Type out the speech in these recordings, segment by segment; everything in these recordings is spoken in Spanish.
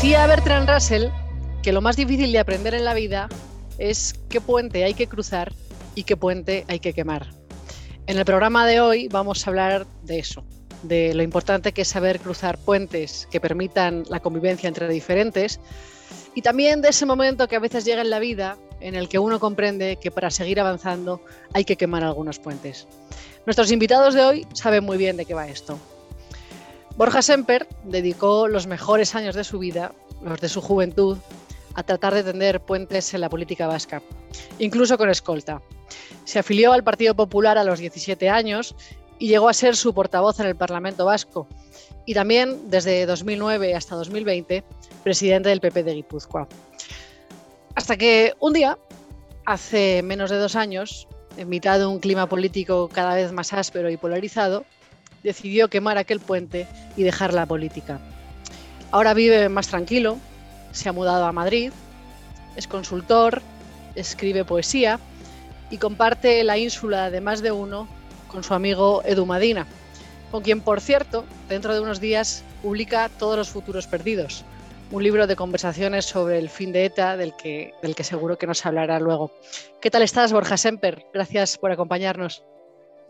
Decía Bertrand Russell que lo más difícil de aprender en la vida es qué puente hay que cruzar y qué puente hay que quemar. En el programa de hoy vamos a hablar de eso, de lo importante que es saber cruzar puentes que permitan la convivencia entre diferentes y también de ese momento que a veces llega en la vida en el que uno comprende que para seguir avanzando hay que quemar algunos puentes. Nuestros invitados de hoy saben muy bien de qué va esto. Borja Semper dedicó los mejores años de su vida, los de su juventud, a tratar de tender puentes en la política vasca, incluso con escolta. Se afilió al Partido Popular a los 17 años y llegó a ser su portavoz en el Parlamento Vasco y también desde 2009 hasta 2020 presidente del PP de Guipúzcoa. Hasta que un día, hace menos de dos años, en mitad de un clima político cada vez más áspero y polarizado, decidió quemar aquel puente y dejar la política. Ahora vive más tranquilo, se ha mudado a Madrid, es consultor, escribe poesía y comparte la ínsula de más de uno con su amigo Edu Madina, con quien, por cierto, dentro de unos días publica Todos los futuros perdidos, un libro de conversaciones sobre el fin de ETA del que, del que seguro que nos hablará luego. ¿Qué tal estás, Borja Semper? Gracias por acompañarnos.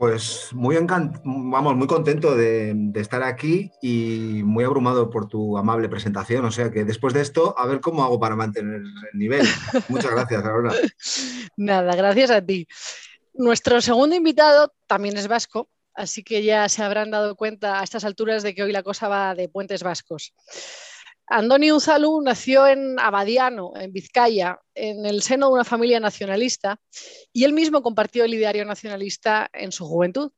Pues muy vamos, muy contento de, estar aquí y muy abrumado por tu amable presentación. O sea que después de esto, a ver cómo hago para mantener el nivel. Muchas gracias, Aurora. Nada, gracias a ti. Nuestro segundo invitado también es vasco, así que ya se habrán dado cuenta a estas alturas de que hoy la cosa va de puentes vascos. Andoni Unzalu nació en Abadiano, en Vizcaya, en el seno de una familia nacionalista, y él mismo compartió el ideario nacionalista en su juventud.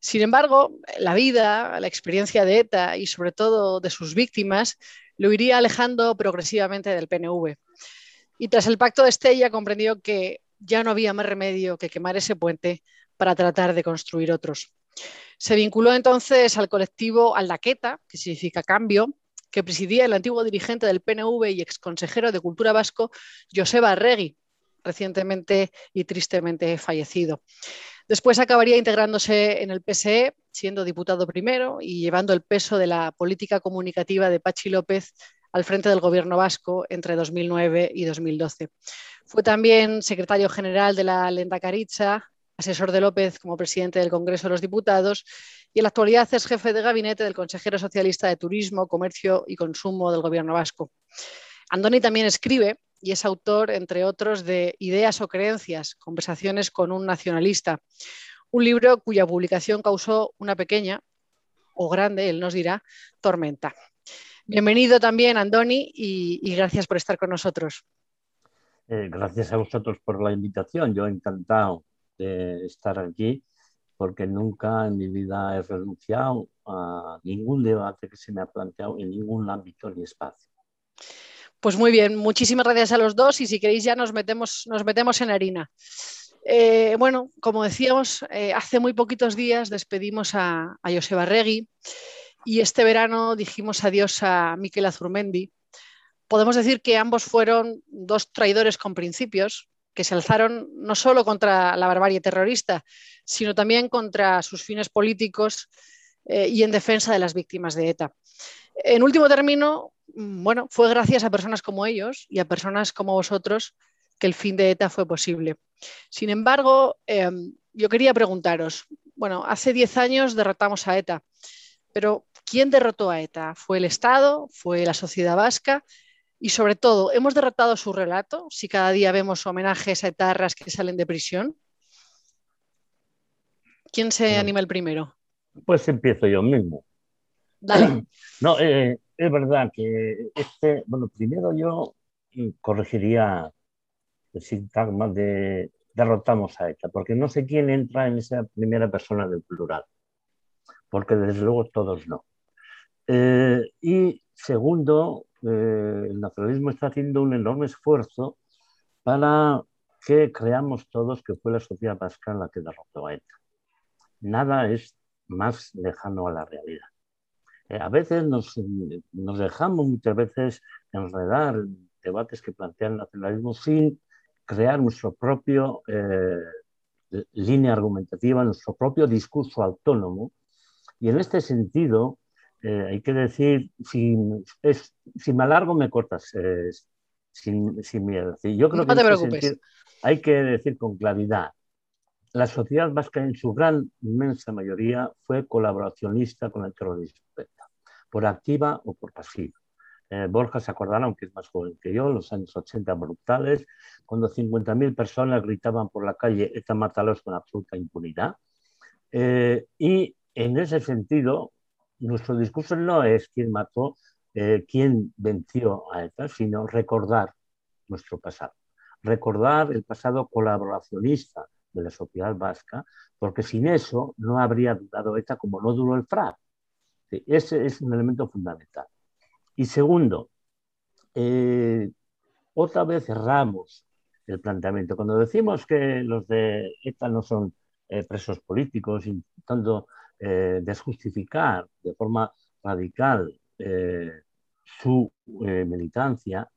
Sin embargo, la vida, la experiencia de ETA y sobre todo de sus víctimas lo iría alejando progresivamente del PNV. Y tras el pacto de Estella comprendió que ya no había más remedio que quemar ese puente para tratar de construir otros. Se vinculó entonces al colectivo Aldaqueta, que significa cambio, que presidía el antiguo dirigente del PNV y exconsejero de Cultura Vasco, Joseba Arregui, recientemente y tristemente fallecido. Después acabaría integrándose en el PSE, siendo diputado primero y llevando el peso de la política comunicativa de Pachi López al frente del gobierno vasco entre 2009 y 2012. Fue también secretario general de la Lenda Caritza, asesor de López como presidente del Congreso de los Diputados y en la actualidad es jefe de gabinete del consejero socialista de Turismo, Comercio y Consumo del Gobierno vasco. Andoni también escribe y es autor, entre otros, de Ideas o Creencias, Conversaciones con un Nacionalista, un libro cuya publicación causó una pequeña o grande, él nos dirá, tormenta. Bienvenido también, Andoni, y, gracias por estar con nosotros. Eh, gracias a vosotros por la invitación. Yo encantado de estar aquí porque nunca en mi vida he renunciado a ningún debate que se me ha planteado en ningún ámbito ni espacio. Pues muy bien, muchísimas gracias a los dos y si queréis ya nos metemos, nos metemos en harina. Eh, bueno, como decíamos, eh, hace muy poquitos días despedimos a, a Joseba Regui y este verano dijimos adiós a Miquel Azurmendi. Podemos decir que ambos fueron dos traidores con principios, que se alzaron no solo contra la barbarie terrorista, sino también contra sus fines políticos eh, y en defensa de las víctimas de ETA. En último término, mm, bueno, fue gracias a personas como ellos y a personas como vosotros que el fin de ETA fue posible. Sin embargo, em, yo quería preguntaros, bueno, hace 10 años derrotamos a ETA, pero ¿quién derrotó a ETA? ¿Fue el Estado? ¿Fue la sociedad vasca? Y sobre todo, ¿hemos derrotado su relato si cada día vemos homenajes a etarras que salen de prisión? ¿Quién se anima el primero? Pues empiezo yo mismo. Dale. No, eh, es verdad que este, bueno, primero yo corregiría el sintagma de derrotamos a ETA, porque no sé quién entra en esa primera persona del plural, porque desde luego todos no. Eh, y segundo, eh, el nacionalismo está haciendo un enorme esfuerzo para que creamos todos que fue la sociedad vasca la que derrotó a ETA. Nada es más lejano a la realidad. Eh, a veces nos, dejamos muchas veces enredar debates que plantean el nacionalismo sin crear nuestro propio eh, línea argumentativa, nuestro propio discurso autónomo. Y en este sentido, eh, hay que decir, si, es, si me alargo me cortas, eh, sin, sin, miedo. Yo creo no que te preocupes. hay que decir con claridad, la sociedad vasca en su gran, inmensa mayoría fue colaboracionista con el terrorismo, por activa o por pasiva. Eh, Borja se acordará, aunque es más joven que yo, los años 80 brutales, cuando 50.000 personas gritaban por la calle ETA mátalos con absoluta impunidad. Eh, y en ese sentido, nuestro discurso no es quién mató, eh, quién venció a ETA, sino recordar nuestro pasado. Recordar el pasado colaboracionista de la sociedad vasca, porque sin eso no habría durado ETA como no duró el FRAP. Ese es un elemento fundamental. Y segundo, eh, otra vez cerramos el planteamiento. Cuando decimos que los de ETA no son eh, presos políticos, intentando eh, desjustificar de forma radical su militancia,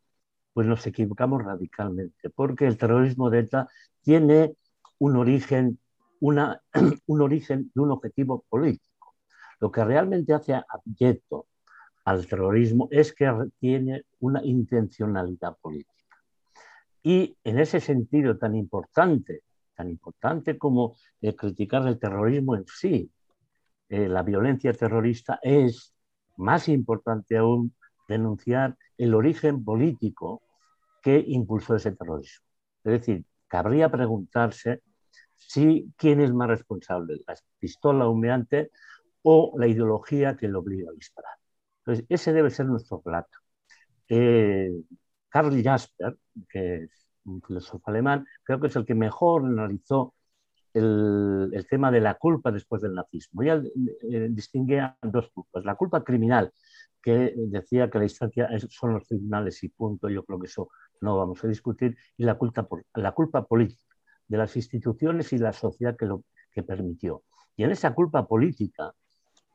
pues nos equivocamos radicalmente, porque el terrorismo de ETA tiene un origen, una, un origen un objetivo político. Lo que realmente hace abyecto al terrorismo es que tiene una intencionalidad política. Y en ese sentido tan importante, tan importante como eh, criticar el terrorismo en sí, eh, la violencia terrorista, es más importante aún denunciar el origen político que impulsó ese terrorismo. Es decir, cabría preguntarse si quién es más responsable, la pistola humeante o la ideología que lo obliga a disparar. Ese debe ser nuestro relato. Eh, Karl Jasper, que es un filósofo alemán, creo que es el que mejor analizó el, tema de la culpa después del nazismo. Él eh, distinguía dos culpas. La culpa criminal, que decía que la instancia son los tribunales y punto, yo creo que eso no vamos a discutir, y la culpa, la culpa política de las instituciones y la sociedad que lo que permitió. Y en esa culpa política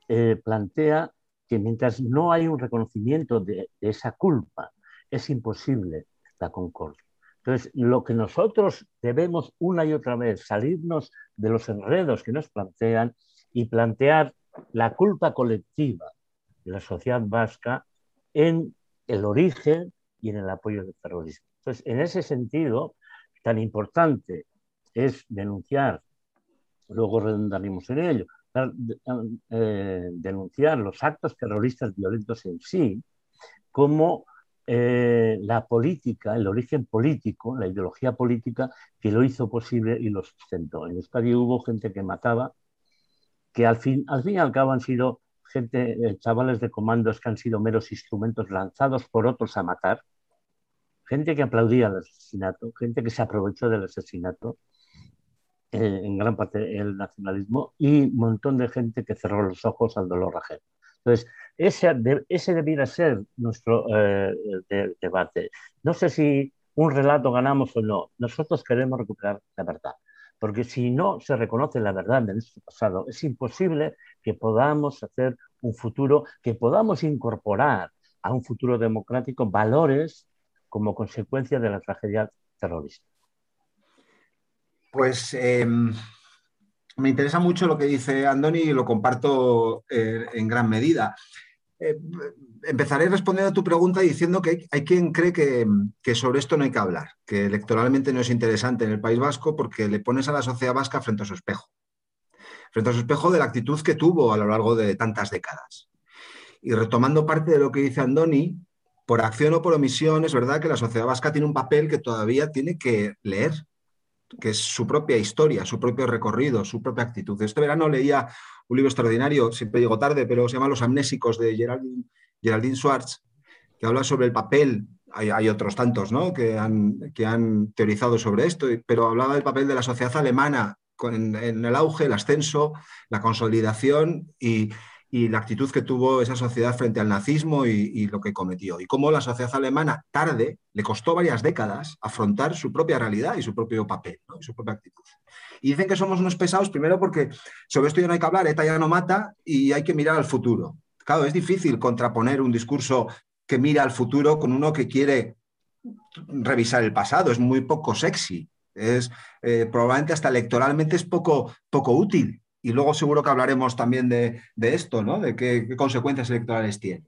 eh, plantea que mientras no hay un reconocimiento de, esa culpa, es imposible la concordia. Entonces, lo que nosotros debemos una y otra vez salirnos de los enredos que nos plantean y plantear la culpa colectiva de la sociedad vasca en el origen y en el apoyo del terrorismo. Entonces, en ese sentido, tan importante es denunciar, luego redundaremos en ello, eh, denunciar los actos terroristas violentos en sí, como eh, la política, el origen político, la ideología política que lo hizo posible y lo sustentó. En Euskadi hubo gente que mataba, que al fin, al fin y al cabo han sido gente, eh, chavales de comandos que han sido meros instrumentos lanzados por otros a matar, gente que aplaudía el asesinato, gente que se aprovechó del asesinato, eh, en gran parte el nacionalismo y un montón de gente que cerró los ojos al dolor ajeno. Entonces, ese, ese debiera ser nuestro eh, debate. No sé si un relato ganamos o no. Nosotros queremos recuperar la verdad. Porque si no se reconoce la verdad de nuestro pasado, es imposible que podamos hacer un futuro, que podamos incorporar a un futuro democrático valores como consecuencia de la tragedia terrorista. Pues em, me interesa mucho lo que dice Andoni y lo comparto eh, en gran medida. Eh, empezaré respondiendo a tu pregunta diciendo que hay, quien cree que, que, sobre esto no hay que hablar, que electoralmente no es interesante en el País Vasco porque le pones a la sociedad vasca frente a su espejo, frente a su espejo de la actitud que tuvo a lo largo de tantas décadas. Y retomando parte de lo que dice Andoni, por acción o por omisión, es verdad que la sociedad vasca tiene un papel que todavía tiene que leer, que es su propia historia, su propio recorrido, su propia actitud. Este verano leía un libro extraordinario, siempre llego tarde, pero se llama Los amnésicos de Geraldine, Geraldine Schwartz, que habla sobre el papel, hay, otros tantos ¿no? que, han, que han teorizado sobre esto, pero hablaba del papel de la sociedad alemana en el auge, el ascenso, la consolidación y, y la actitud que tuvo esa sociedad frente al nazismo y, lo que cometió. Y cómo la sociedad alemana tarde, le costó varias décadas afrontar su propia realidad y su propio papel y su propia actitud. Y dicen que somos unos pesados primero porque sobre esto ya no hay que hablar, ETA ya no mata y hay que mirar al futuro. Claro, es difícil contraponer un discurso que mira al futuro con uno que quiere revisar el pasado, es muy poco sexy, es eh, probablemente hasta electoralmente es poco, poco útil y luego seguro que hablaremos también de, esto, ¿no? de qué, consecuencias electorales tiene.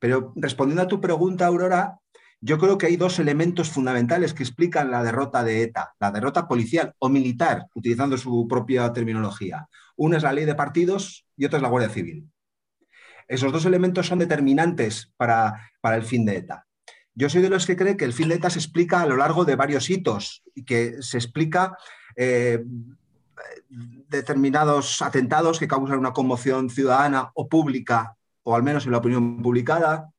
Pero respondiendo a tu pregunta, Aurora, yo creo que hay dos elementos fundamentales que explican la derrota de ETA, la derrota policial o militar, utilizando su propia terminología. Una es la ley de partidos y otra es la Guardia Civil. Esos dos elementos son determinantes para, el fin de ETA. Yo soy de los que cree que el fin de ETA se explica a lo largo de varios hitos y que se explica eh, determinados atentados que causan una conmoción ciudadana o pública, o al menos en la opinión publicada,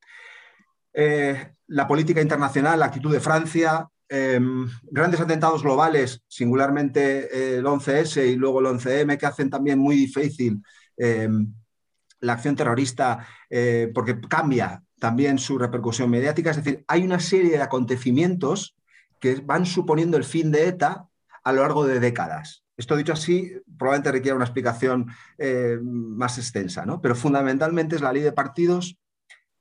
eh, la política internacional, la actitud de Francia, em, grandes atentados globales, singularmente eh, el 11S y luego el 11M, que hacen también muy difícil em, la acción terrorista eh, porque cambia también su repercusión mediática. Es decir, hay una serie de acontecimientos que van suponiendo el fin de ETA a lo largo de décadas. Esto dicho así, probablemente requiera una explicación más extensa, ¿no? pero fundamentalmente es la ley de partidos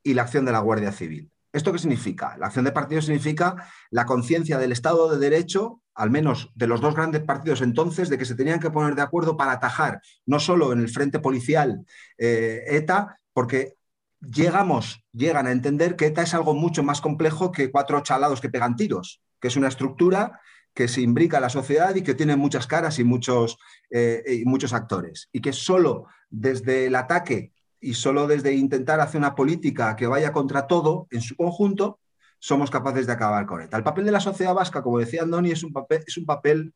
y la acción de la Guardia Civil. ¿Esto qué significa? La acción de partidos significa la conciencia del Estado de Derecho, al menos de los dos grandes partidos entonces, de que se tenían que poner de acuerdo para atajar no solo en el frente policial eh, ETA, porque llegamos, llegan a entender que ETA es algo mucho más complejo que cuatro chalados que pegan tiros, que es una estructura que se imbrica la sociedad y que tiene muchas caras y muchos, eh, muchos actores. Y que solo desde el ataque y solo desde intentar hacer una política que vaya contra todo en su conjunto, somos capaces de acabar con ella. El papel de la sociedad vasca, como decía Andoni, es un papel, es un papel,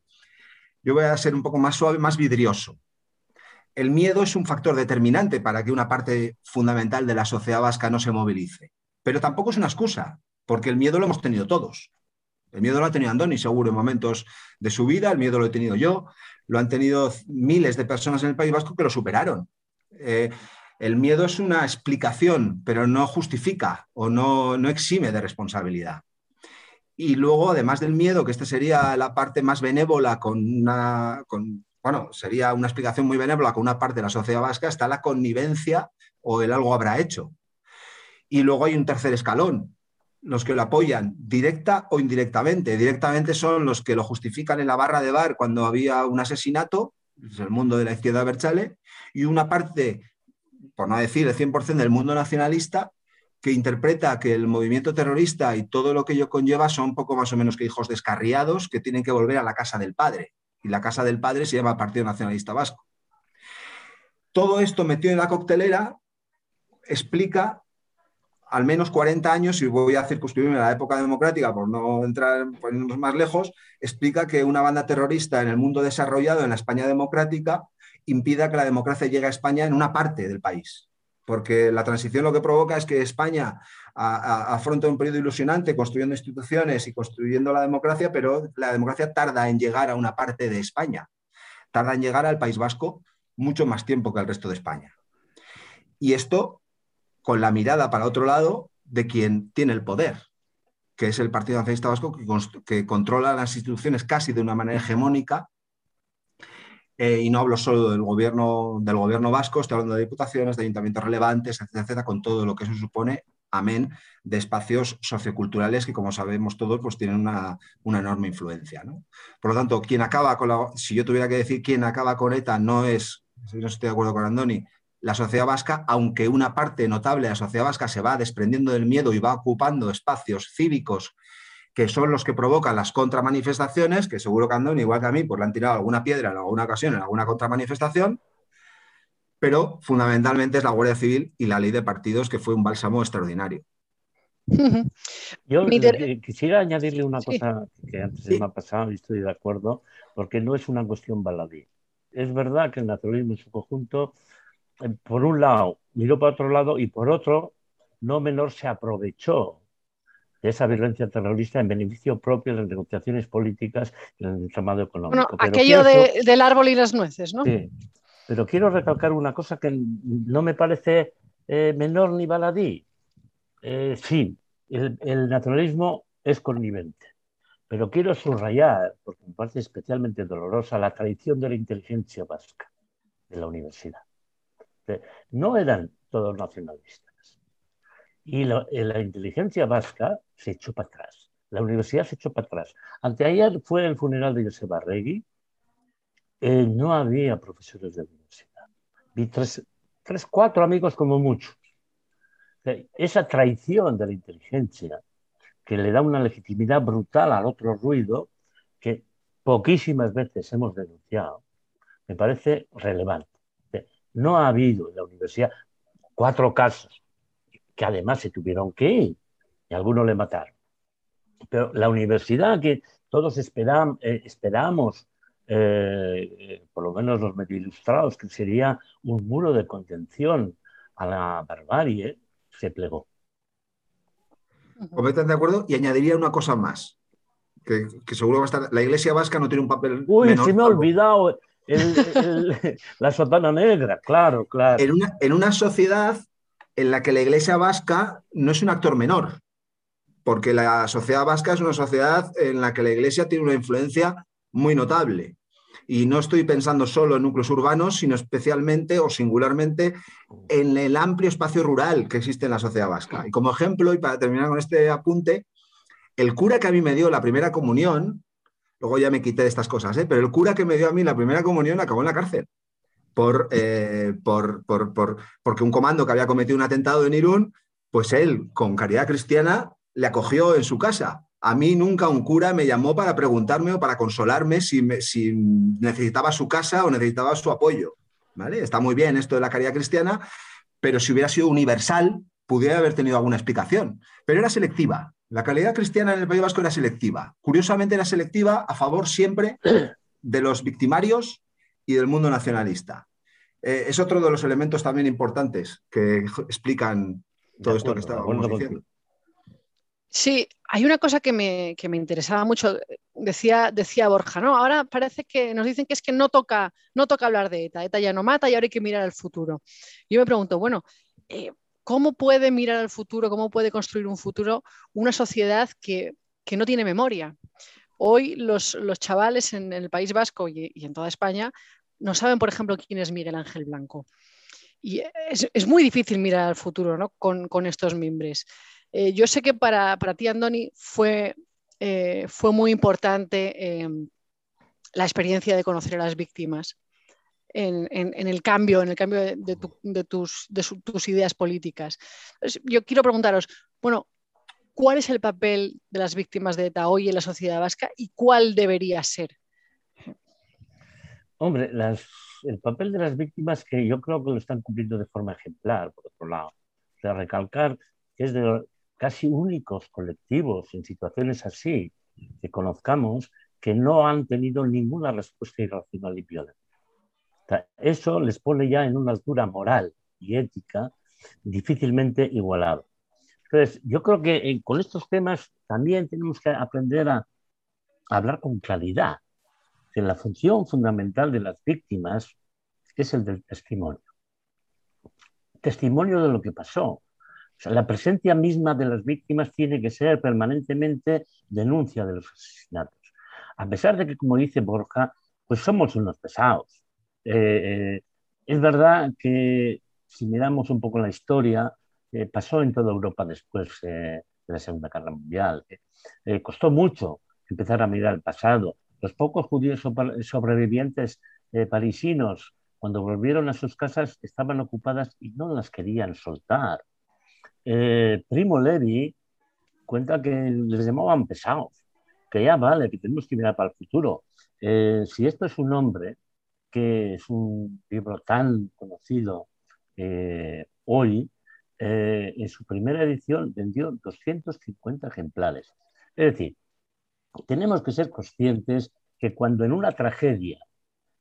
yo voy a ser un poco más suave, más vidrioso. El miedo es un factor determinante para que una parte fundamental de la sociedad vasca no se movilice, pero tampoco es una excusa, porque el miedo lo hemos tenido todos. El miedo lo ha tenido Andoni, seguro, en momentos de su vida, el miedo lo he tenido yo, lo han tenido miles de personas en el País Vasco que lo superaron. Eh, el miedo es una explicación, pero no justifica o no, no exime de responsabilidad. Y luego, además del miedo, que esta sería la parte más benévola con una, bueno, sería una explicación muy benévola con una parte de la sociedad vasca, está la connivencia o el algo habrá hecho. Y luego hay un tercer escalón, los que lo apoyan directa o indirectamente. Directamente son los que lo justifican en la barra de bar cuando había un asesinato, es el mundo de la izquierda Berchale, y una parte por no decir el 100% del mundo nacionalista, que interpreta que el movimiento terrorista y todo lo que ello conlleva son poco más o menos que hijos descarriados que tienen que volver a la casa del padre. Y la casa del padre se llama Partido Nacionalista Vasco. Todo esto metido en la coctelera explica al menos 40 años, y voy a circunscribirme a la época democrática por no entrar más lejos, explica que una banda terrorista en el mundo desarrollado, en la España democrática, impida que la democracia llegue a España en una parte del país. Porque la transición lo que provoca es que España afronta un periodo ilusionante construyendo instituciones y construyendo la democracia, pero la democracia tarda en llegar a una parte de España. Tarda en llegar al País Vasco mucho más tiempo que al resto de España. Y esto con la mirada para otro lado de quien tiene el poder, que es el Partido Nacionalista Vasco, que, controla las instituciones casi de una manera hegemónica eh, y no hablo solo del gobierno, del gobierno vasco, estoy hablando de diputaciones, de ayuntamientos relevantes, etcétera, etcétera, con todo lo que eso supone, amén, de espacios socioculturales que, como sabemos todos, pues tienen una, enorme influencia. Por lo tanto, quien acaba con la, si yo tuviera que decir quién acaba con ETA, no es, no estoy de acuerdo con Andoni, la sociedad vasca, aunque una parte notable de la sociedad vasca se va desprendiendo del miedo y va ocupando espacios cívicos que son los que provocan las contramanifestaciones, que seguro que Andoni, igual que a mí, pues le han tirado alguna piedra en alguna ocasión, en alguna contramanifestación, pero fundamentalmente es la Guardia Civil y la ley de partidos, que fue un bálsamo extraordinario. Yo eh, quisiera añadirle una cosa que antes se me ha pasado y estoy de acuerdo, porque no es una cuestión baladí. Es verdad que el naturalismo en su conjunto, eh, por un lado, miró para otro lado y por otro, no menor se aprovechó de esa violencia terrorista en beneficio propio de las negociaciones políticas y el entramado económico. Bueno, aquello del árbol y las nueces, ¿no? Sí, pero quiero recalcar una cosa que no me parece eh, menor ni baladí. Eh, sí, el, el, naturalismo es connivente, pero quiero subrayar, porque me parece especialmente dolorosa, la tradición de la inteligencia vasca de la universidad. No eran todos nacionalistas y la, inteligencia vasca se echó para atrás. La universidad se echó para atrás. Anteayer fue el funeral de Josep Arregui, eh, no había profesores de universidad. Vi tres, tres, cuatro amigos como muchos. Esa traición de la inteligencia que le da una legitimidad brutal al otro ruido que poquísimas veces hemos denunciado, me parece relevante. No ha habido en la universidad cuatro casos que además se tuvieron que ir y algunos le mataron. Pero la universidad que todos esperam, eh, esperamos, eh, por lo menos los medio ilustrados, que sería un muro de contención a la barbarie, se plegó. Completamente de acuerdo. Y añadiría una cosa más, que, seguro va a estar. La Iglesia Vasca no tiene un papel. Uy, se me ha olvidado la sotana negra, claro, claro. En una, en una sociedad en la que la Iglesia Vasca no es un actor menor, porque la sociedad vasca es una sociedad en la que la Iglesia tiene una influencia muy notable. Y no estoy pensando solo en núcleos urbanos, sino especialmente o singularmente en el amplio espacio rural que existe en la sociedad vasca. Y como ejemplo, y para terminar con este apunte, el cura que a mí me dio la primera comunión, luego ya me quité de estas cosas, ¿eh? pero el cura que me dio a mí la primera comunión acabó en la cárcel. Por, eh, por, por, porque un comando que había cometido un atentado en Irún, pues él, con caridad cristiana, le acogió en su casa. A mí nunca un cura me llamó para preguntarme o para consolarme si, si necesitaba su casa o necesitaba su apoyo. ¿vale? Está muy bien esto de la caridad cristiana, pero si hubiera sido universal, pudiera haber tenido alguna explicación. Pero era selectiva. La calidad cristiana en el País Vasco era selectiva. Curiosamente era selectiva a favor siempre de los victimarios y del mundo nacionalista. Eh, es otro de los elementos también importantes que explican todo esto que estábamos diciendo. Sí, hay una cosa que me, interesaba mucho. Decía, decía Borja, ¿no? Ahora parece que nos dicen que es que no toca, no toca hablar de ETA. ETA ya no mata y ahora hay que mirar al futuro. Yo me pregunto, bueno, eh, ¿cómo puede mirar al futuro, cómo puede construir un futuro una sociedad que, no tiene memoria? Hoy los, chavales en el País Vasco y, en toda España no saben, por ejemplo, quién es Miguel Ángel Blanco. Y es, muy difícil mirar al futuro ¿no? con, con estos mimbres. Eh, yo sé que para, ti, Andoni, fue, eh, fue muy importante eh, la experiencia de conocer a las víctimas en, el cambio, en el cambio de, tus, tus, ideas políticas. yo quiero preguntaros, bueno, ¿cuál es el papel de las víctimas de ETA hoy en la sociedad vasca y cuál debería ser? Hombre, el papel de las víctimas que yo creo que lo están cumpliendo de forma ejemplar, por otro lado. O sea, recalcar que es de, casi únicos colectivos en situaciones así que conozcamos que no han tenido ninguna respuesta irracional y violenta. Eso les pone ya en una altura moral y ética difícilmente igualada. Entonces, yo creo que eh, con estos temas también tenemos que aprender a, a hablar con claridad, que la función fundamental de las víctimas es el del testimonio. Testimonio de lo que pasó, la presencia misma de las víctimas tiene que ser permanentemente denuncia de los asesinatos. A pesar de que, como dice Borja, pues somos unos pesados. Eh, eh, es verdad que si miramos un poco la historia, eh, pasó en toda Europa después de la Segunda Guerra Mundial. costó mucho empezar a mirar el pasado. Los pocos judíos sobrevivientes parisinos, cuando volvieron a sus casas, estaban ocupadas y no las querían soltar. Eh, Primo Levi cuenta que les llamaban pesados, que ya vale, que tenemos que mirar para el futuro. Eh, si esto es un hombre, que es un libro tan conocido eh, hoy, en su primera edición vendió 250 ejemplares. Es decir, tenemos que ser conscientes que cuando en una tragedia,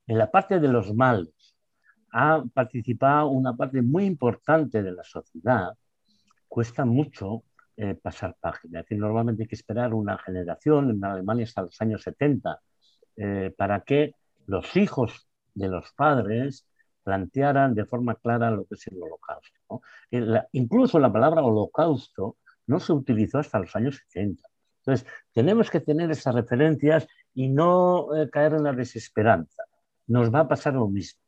en la parte de los malos, ha participado una parte muy importante de la sociedad, cuesta mucho eh, pasar página. Es normalmente hay que esperar una generación, en Alemania hasta los años 70, eh, para que los hijos de los padres plantearan de forma clara lo que es el holocausto. incluso la palabra holocausto no se utilizó hasta los años 70. Entonces, tenemos que tener esas referencias y no eh, caer en la desesperanza. Nos va a pasar lo mismo.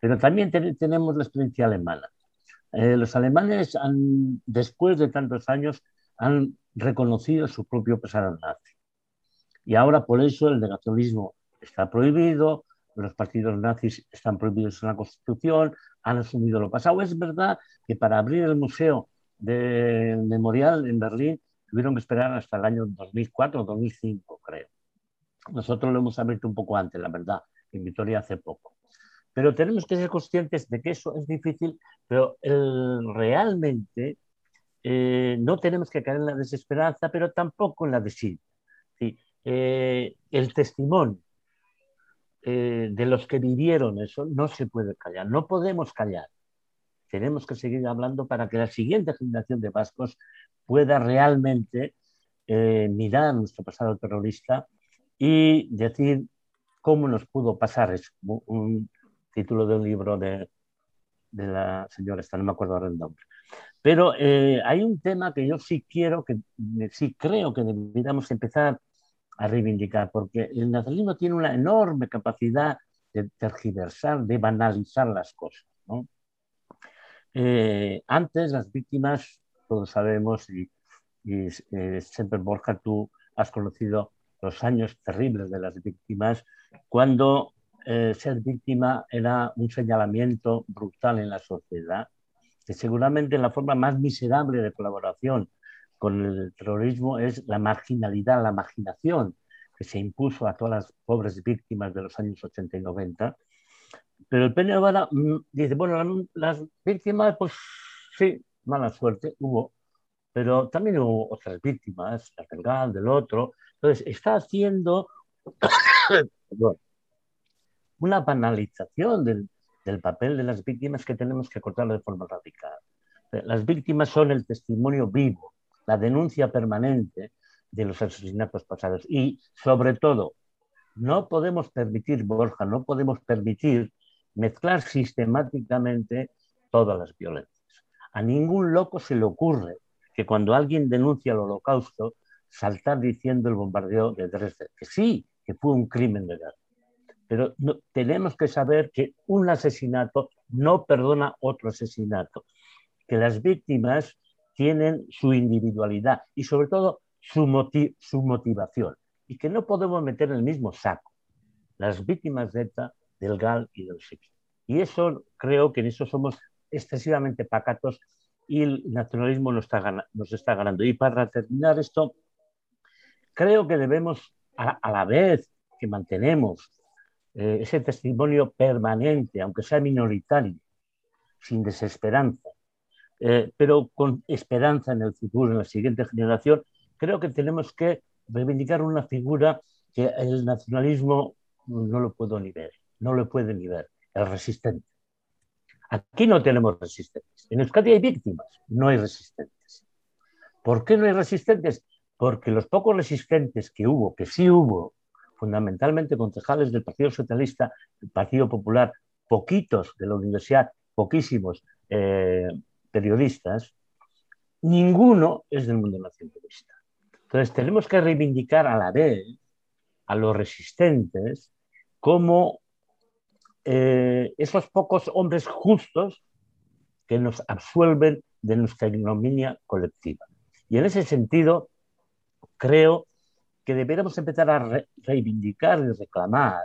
Pero también tenemos la experiencia alemana. Eh, los alemanes, han, después de tantos años, han reconocido su propio pasado nazi. Y ahora por eso el negacionismo está prohibido, los partidos nazis están prohibidos en la Constitución, han asumido lo pasado. Es verdad que para abrir el Museo del Memorial en Berlín tuvieron que esperar hasta el año 2004 o 2005, creo. Nosotros lo hemos abierto un poco antes, la verdad, en Vitoria hace poco. Pero tenemos que ser conscientes de que eso es difícil, pero realmente eh, no tenemos que caer en la desesperanza, pero tampoco en la desidia. Eh, el testimonio eh, de los que vivieron eso no se puede callar, no podemos callar. Tenemos que seguir hablando para que la siguiente generación de vascos pueda realmente mirar nuestro pasado terrorista y decir cómo nos pudo pasar eso. Un título de un libro de, de la señora, esta no me acuerdo ahora el nombre. Pero eh, hay un tema que yo sí quiero, que sí creo que deberíamos empezar a reivindicar, porque el nacionalismo tiene una enorme capacidad de tergiversar, de banalizar las cosas. Eh, antes las víctimas, todos sabemos, y, eh, siempre Borja, tú has conocido los años terribles de las víctimas, cuando ser víctima era un señalamiento brutal en la sociedad que seguramente la forma más miserable de colaboración con el terrorismo es la marginalidad, la marginación que se impuso a todas las pobres víctimas de los años 80 y 90. Pero el PNV mm, dice, bueno, las víctimas, pues sí, mala suerte, hubo, pero también hubo otras víctimas, la del GAL, del otro. Entonces, está haciendo una banalización del, del papel de las víctimas que tenemos que cortarlo de forma radical. Las víctimas son el testimonio vivo, la denuncia permanente de los asesinatos pasados. Y sobre todo, no podemos permitir, Borja, no podemos permitir mezclar sistemáticamente todas las violencias. A ningún loco se le ocurre que cuando alguien denuncia el holocausto, saltar diciendo el bombardeo de Dresde, que sí, que fue un crimen de guerra pero tenemos que saber que un asesinato no perdona otro asesinato, que las víctimas tienen su individualidad y sobre todo su, su motivación y que no podemos meter en el mismo saco las víctimas de ETA, del GAL y del SIC. Y eso creo que en eso somos excesivamente pacatos y el nacionalismo nos está, nos está ganando. Y para terminar esto, creo que debemos, a la vez que mantenemos eh, ese testimonio permanente, aunque sea minoritario, sin desesperanza, eh, pero con esperanza en el futuro, en la siguiente generación, creo que tenemos que reivindicar una figura que el nacionalismo no lo puede ni ver, no lo puede ni ver, el resistente. Aquí no tenemos resistentes. En Euskadi hay víctimas, no hay resistentes. ¿Por qué no hay resistentes? Porque los pocos resistentes que hubo, que sí hubo fundamentalmente concejales del Partido Socialista, del Partido Popular, poquitos de la universidad, poquísimos eh, periodistas, ninguno es del mundo nacionalista. Entonces tenemos que reivindicar a la vez a los resistentes como eh, esos pocos hombres justos que nos absuelven de nuestra ignominia colectiva. Y en ese sentido, creo que deberíamos empezar a reivindicar y reclamar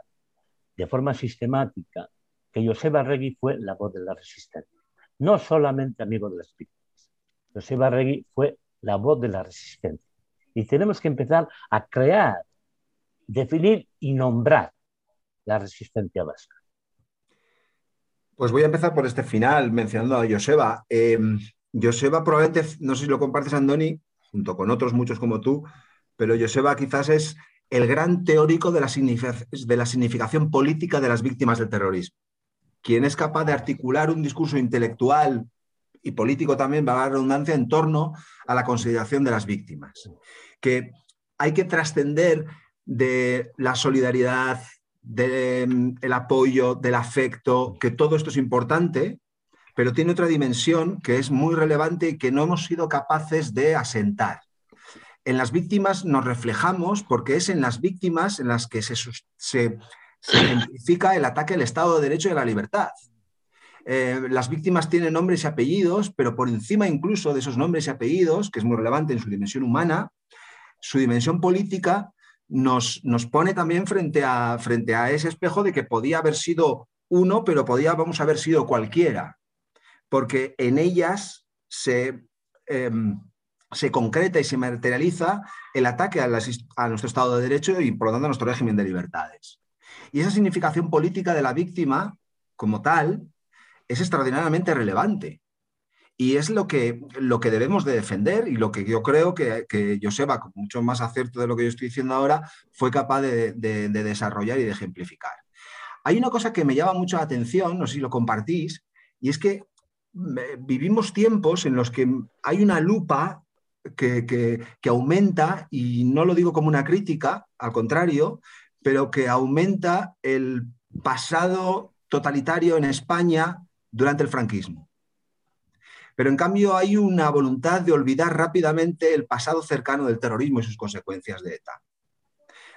de forma sistemática que Joseba Regui fue la voz de la resistencia, no solamente amigo de las víctimas. Joseba Regui fue la voz de la resistencia. Y tenemos que empezar a crear, definir y nombrar la resistencia vasca. Pues voy a empezar por este final, mencionando a Joseba. Eh, Joseba probablemente, no sé si lo compartes, Andoni, junto con otros muchos como tú, pero Joseba quizás es el gran teórico de la significación política de las víctimas del terrorismo, quien es capaz de articular un discurso intelectual y político también, va a la redundancia, en torno a la consideración de las víctimas. Que hay que trascender de la solidaridad, del apoyo, del afecto, que todo esto es importante, pero tiene otra dimensión que es muy relevante y que no hemos sido capaces de asentar en las víctimas nos reflejamos porque es en las víctimas en las que se, se, identifica el ataque al Estado de Derecho y a la libertad. Eh, las víctimas tienen nombres y apellidos, pero por encima incluso de esos nombres y apellidos, que es muy relevante en su dimensión humana, su dimensión política nos, nos pone también frente a, frente a ese espejo de que podía haber sido uno, pero podía vamos, haber sido cualquiera, porque en ellas se, em, se concreta y se materializa el ataque a, a, nuestro Estado de Derecho y por lo tanto a nuestro régimen de libertades. Y esa significación política de la víctima como tal es extraordinariamente relevante. Y es lo que, lo que debemos de defender y lo que yo creo que, que Joseba, con mucho más acierto de lo que yo estoy diciendo ahora, fue capaz de, de, de desarrollar y de ejemplificar. Hay una cosa que me llama mucho la atención, no sé si lo compartís, y es que vivimos tiempos en los que hay una lupa que, que, aumenta, y no lo digo como una crítica, al contrario, pero que aumenta el pasado totalitario en España durante el franquismo. Pero en cambio hay una voluntad de olvidar rápidamente el pasado cercano del terrorismo y sus consecuencias de ETA.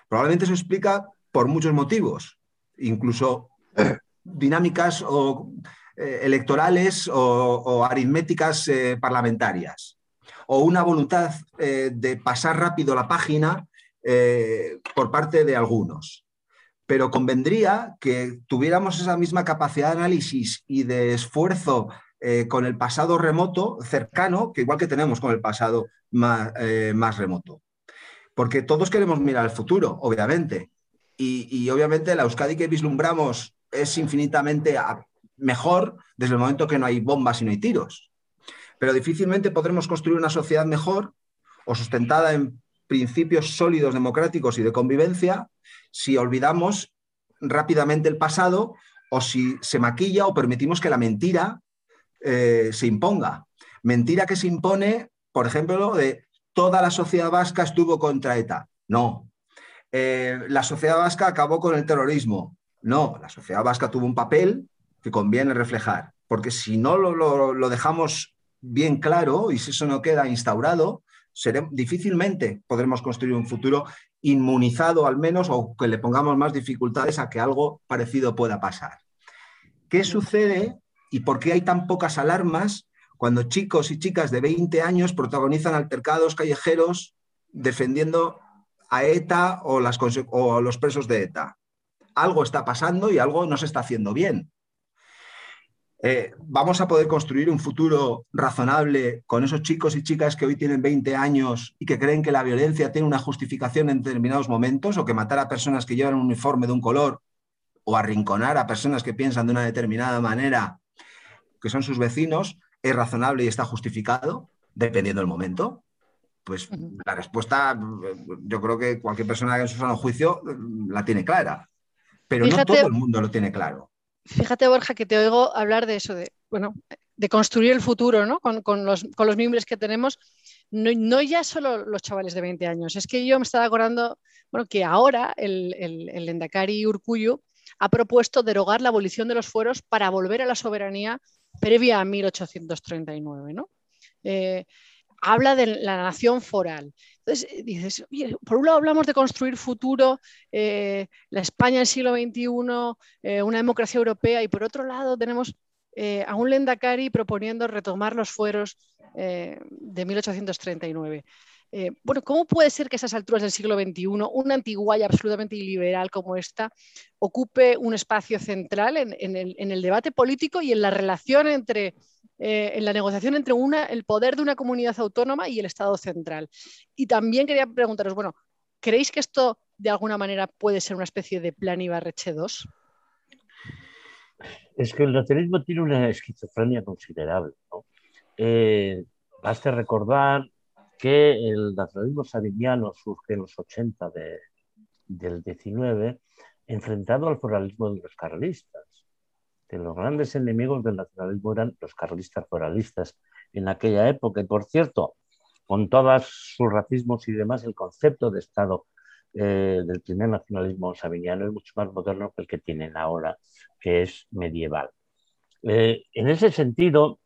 Probablemente se explica por muchos motivos, incluso dinámicas o, eh, electorales o, o aritméticas eh, parlamentarias, o una voluntad eh, de pasar rápido la página eh, por parte de algunos. Pero convendría que tuviéramos esa misma capacidad de análisis y de esfuerzo eh, con el pasado remoto, cercano, que igual que tenemos con el pasado más, eh, más remoto. Porque todos queremos mirar al futuro, obviamente. Y, y, obviamente la Euskadi que vislumbramos es infinitamente mejor desde el momento que no hay bombas y no hay tiros. Pero difícilmente podremos construir una sociedad mejor o sustentada en principios sólidos democráticos y de convivencia si olvidamos rápidamente el pasado o si se maquilla o permitimos que la mentira eh, se imponga. Mentira que se impone, por ejemplo, de toda la sociedad vasca estuvo contra ETA. No. Eh, la sociedad vasca acabó con el terrorismo. No, la sociedad vasca tuvo un papel que conviene reflejar, porque si no lo, dejamos bien claro y si eso no queda instaurado, difícilmente podremos construir un futuro inmunizado al menos o que le pongamos más dificultades a que algo parecido pueda pasar. ¿Qué sucede y por qué hay tan pocas alarmas cuando chicos y chicas de 20 años protagonizan altercados callejeros defendiendo a ETA o, o los presos de ETA? Algo está pasando y algo no se está haciendo bien. Eh, vamos a poder construir un futuro razonable con esos chicos y chicas que hoy tienen 20 años y que creen que la violencia tiene una justificación en determinados momentos o que matar a personas que llevan un uniforme de un color o arrinconar a personas que piensan de una determinada manera, que son sus vecinos, es razonable y está justificado, dependiendo del momento. Pues la respuesta, yo creo que cualquier persona que en su sano juicio la tiene clara, pero Fíjate, no todo el mundo lo tiene claro. Fíjate, Borja, que te oigo hablar de eso, de, bueno, de construir el futuro ¿no? con, con, los, con los miembros que tenemos, no, no, ya solo los chavales de 20 años, es que yo me estaba acordando bueno, que ahora el, el, el Endacari Urcuyo ha propuesto derogar la abolición de los fueros para volver a la soberanía previa a 1839. ¿no? Eh, habla de la nación foral. Entonces eh, dices, por un lado hablamos de construir futuro, eh, la España del siglo XXI, eh, una democracia europea, y por otro lado tenemos a un Lendakari proponiendo retomar los fueros de 1839. bueno, ¿cómo puede ser que a esas alturas del siglo XXI una antiguaya absolutamente iliberal como esta ocupe un espacio central en el debate político y en la relación entre eh, en la negociación entre una, el poder de una comunidad autónoma y el Estado central. Y también quería preguntaros, bueno, ¿creéis que esto de alguna manera puede ser una especie de plan Ibarreche 2? Es que el nacionalismo tiene una esquizofrenia considerable. ¿no? Eh, basta recordar que el nacionalismo saviniano surge en los 80 de, del 19 enfrentado al pluralismo de los carlistas que los grandes enemigos del nacionalismo eran los carlistas foralistas en aquella época. Y por cierto, con todos sus racismos y demás, el concepto de Estado eh, del primer nacionalismo sabiniano es mucho más moderno que el que tienen ahora, que es medieval. Eh, en ese sentido,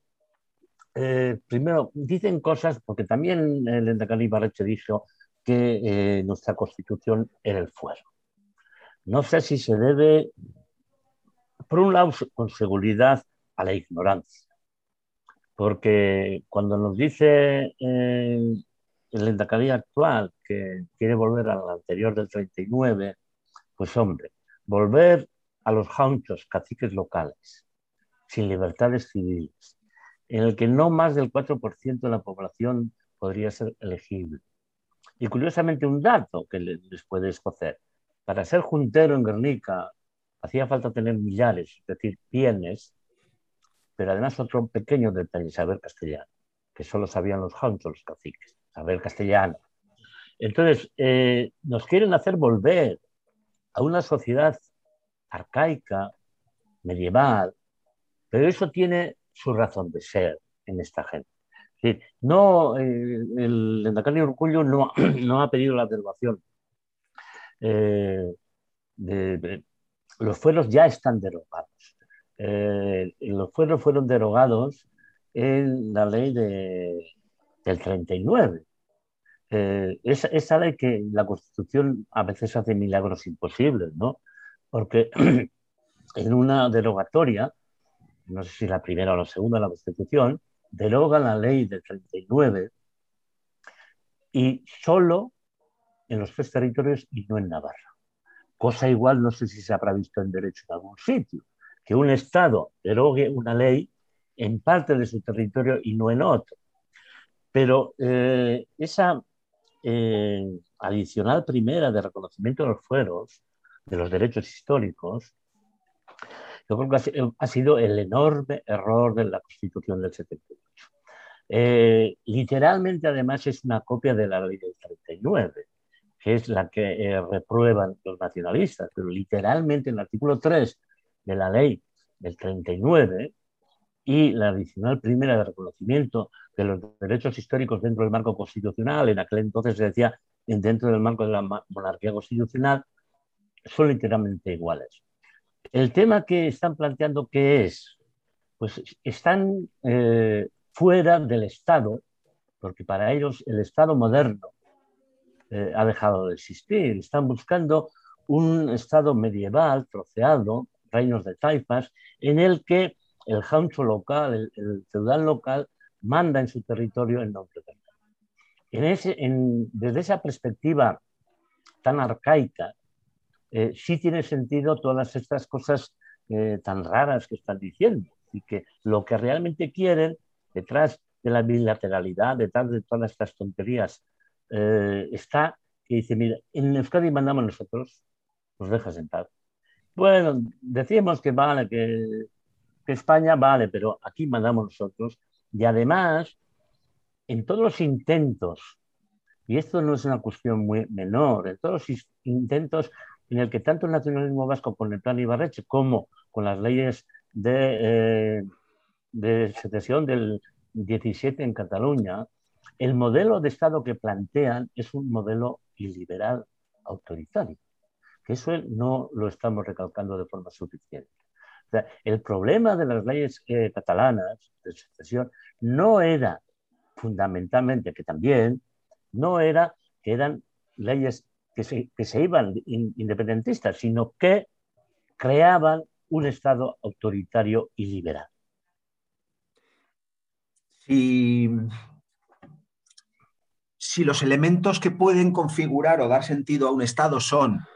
eh, primero, dicen cosas, porque también el Endacari Barreche dijo que nuestra constitución era el fuero. No sé si se debe por un lado, con seguridad a la ignorancia, porque cuando nos dice eh, el Endacadí actual, que quiere volver al anterior del 39, pues hombre, volver a los jaunchos, caciques locales, sin libertades civiles, en el que no más del 4% de la población podría ser elegible. Y curiosamente un dato que les puede escocer. Para ser juntero en Guernica hacía falta tener millares, es decir, bienes, pero además otro pequeño detalle, saber castellano, que solo sabían los jaunchos, los caciques, saber castellano. Entonces, eh, nos quieren hacer volver a una sociedad arcaica, medieval, pero eso tiene su razón de ser en esta gente. no, eh, el Endacari Orgullo no, no, ha pedido la derogación. Eh, los fueros ya están derogados. Eh, los fueros fueron derogados en la ley de, del 39. esa, esa, ley que la Constitución a veces hace milagros imposibles, ¿no? Porque en una derogatoria no sé si la primera o la segunda de la Constitución, deroga la ley del 39 y solo en los tres territorios y no en Navarra. Cosa igual, no sé si se habrá visto en derecho en algún sitio, que un Estado derogue una ley en parte de su territorio y no en otro. Pero eh, esa eh, adicional primera de reconocimiento de los fueros, de los derechos históricos, yo creo que ha sido el enorme error de la Constitución del 78. Eh, literalmente, además, es una copia de la ley del 39, que es la que eh, reprueban los nacionalistas, pero literalmente en el artículo 3 de la ley del 39 y la adicional primera de reconocimiento de los derechos históricos dentro del marco constitucional, en aquel entonces se decía dentro del marco de la monarquía constitucional, son literalmente iguales. El tema que están planteando, ¿qué es? Pues están eh, fuera del Estado, porque para ellos el Estado moderno eh, ha dejado de existir. Están buscando un Estado medieval, troceado, reinos de taifas, en el que el jauncho local, el, feudal local, manda en su territorio el nombre de en ese, desde esa perspectiva tan arcaica eh, sí tiene sentido todas estas cosas eh, tan raras que están diciendo y que lo que realmente quieren detrás de la bilateralidad, detrás de todas estas tonterías, eh, está que dice, mira, en Euskadi mandamos nosotros, nos dejas en paz. Bueno, decimos que vale, que, que España vale, pero aquí mandamos nosotros. Y además, en todos los intentos, y esto no es una cuestión muy menor, en todos los intentos en el que tanto el nacionalismo vasco con el plan Ibarreche como con las leyes de, eh, de secesión del 17 en Cataluña, el modelo de Estado que plantean es un modelo iliberal autoritario, que eso no lo estamos recalcando de forma suficiente. el problema de las leyes eh, catalanas de secesión no era fundamentalmente, que también, no era que eran leyes que se, iban independentistas, sino que creaban un Estado autoritario y liberal. Si, si los elementos que pueden configurar o dar sentido a un Estado son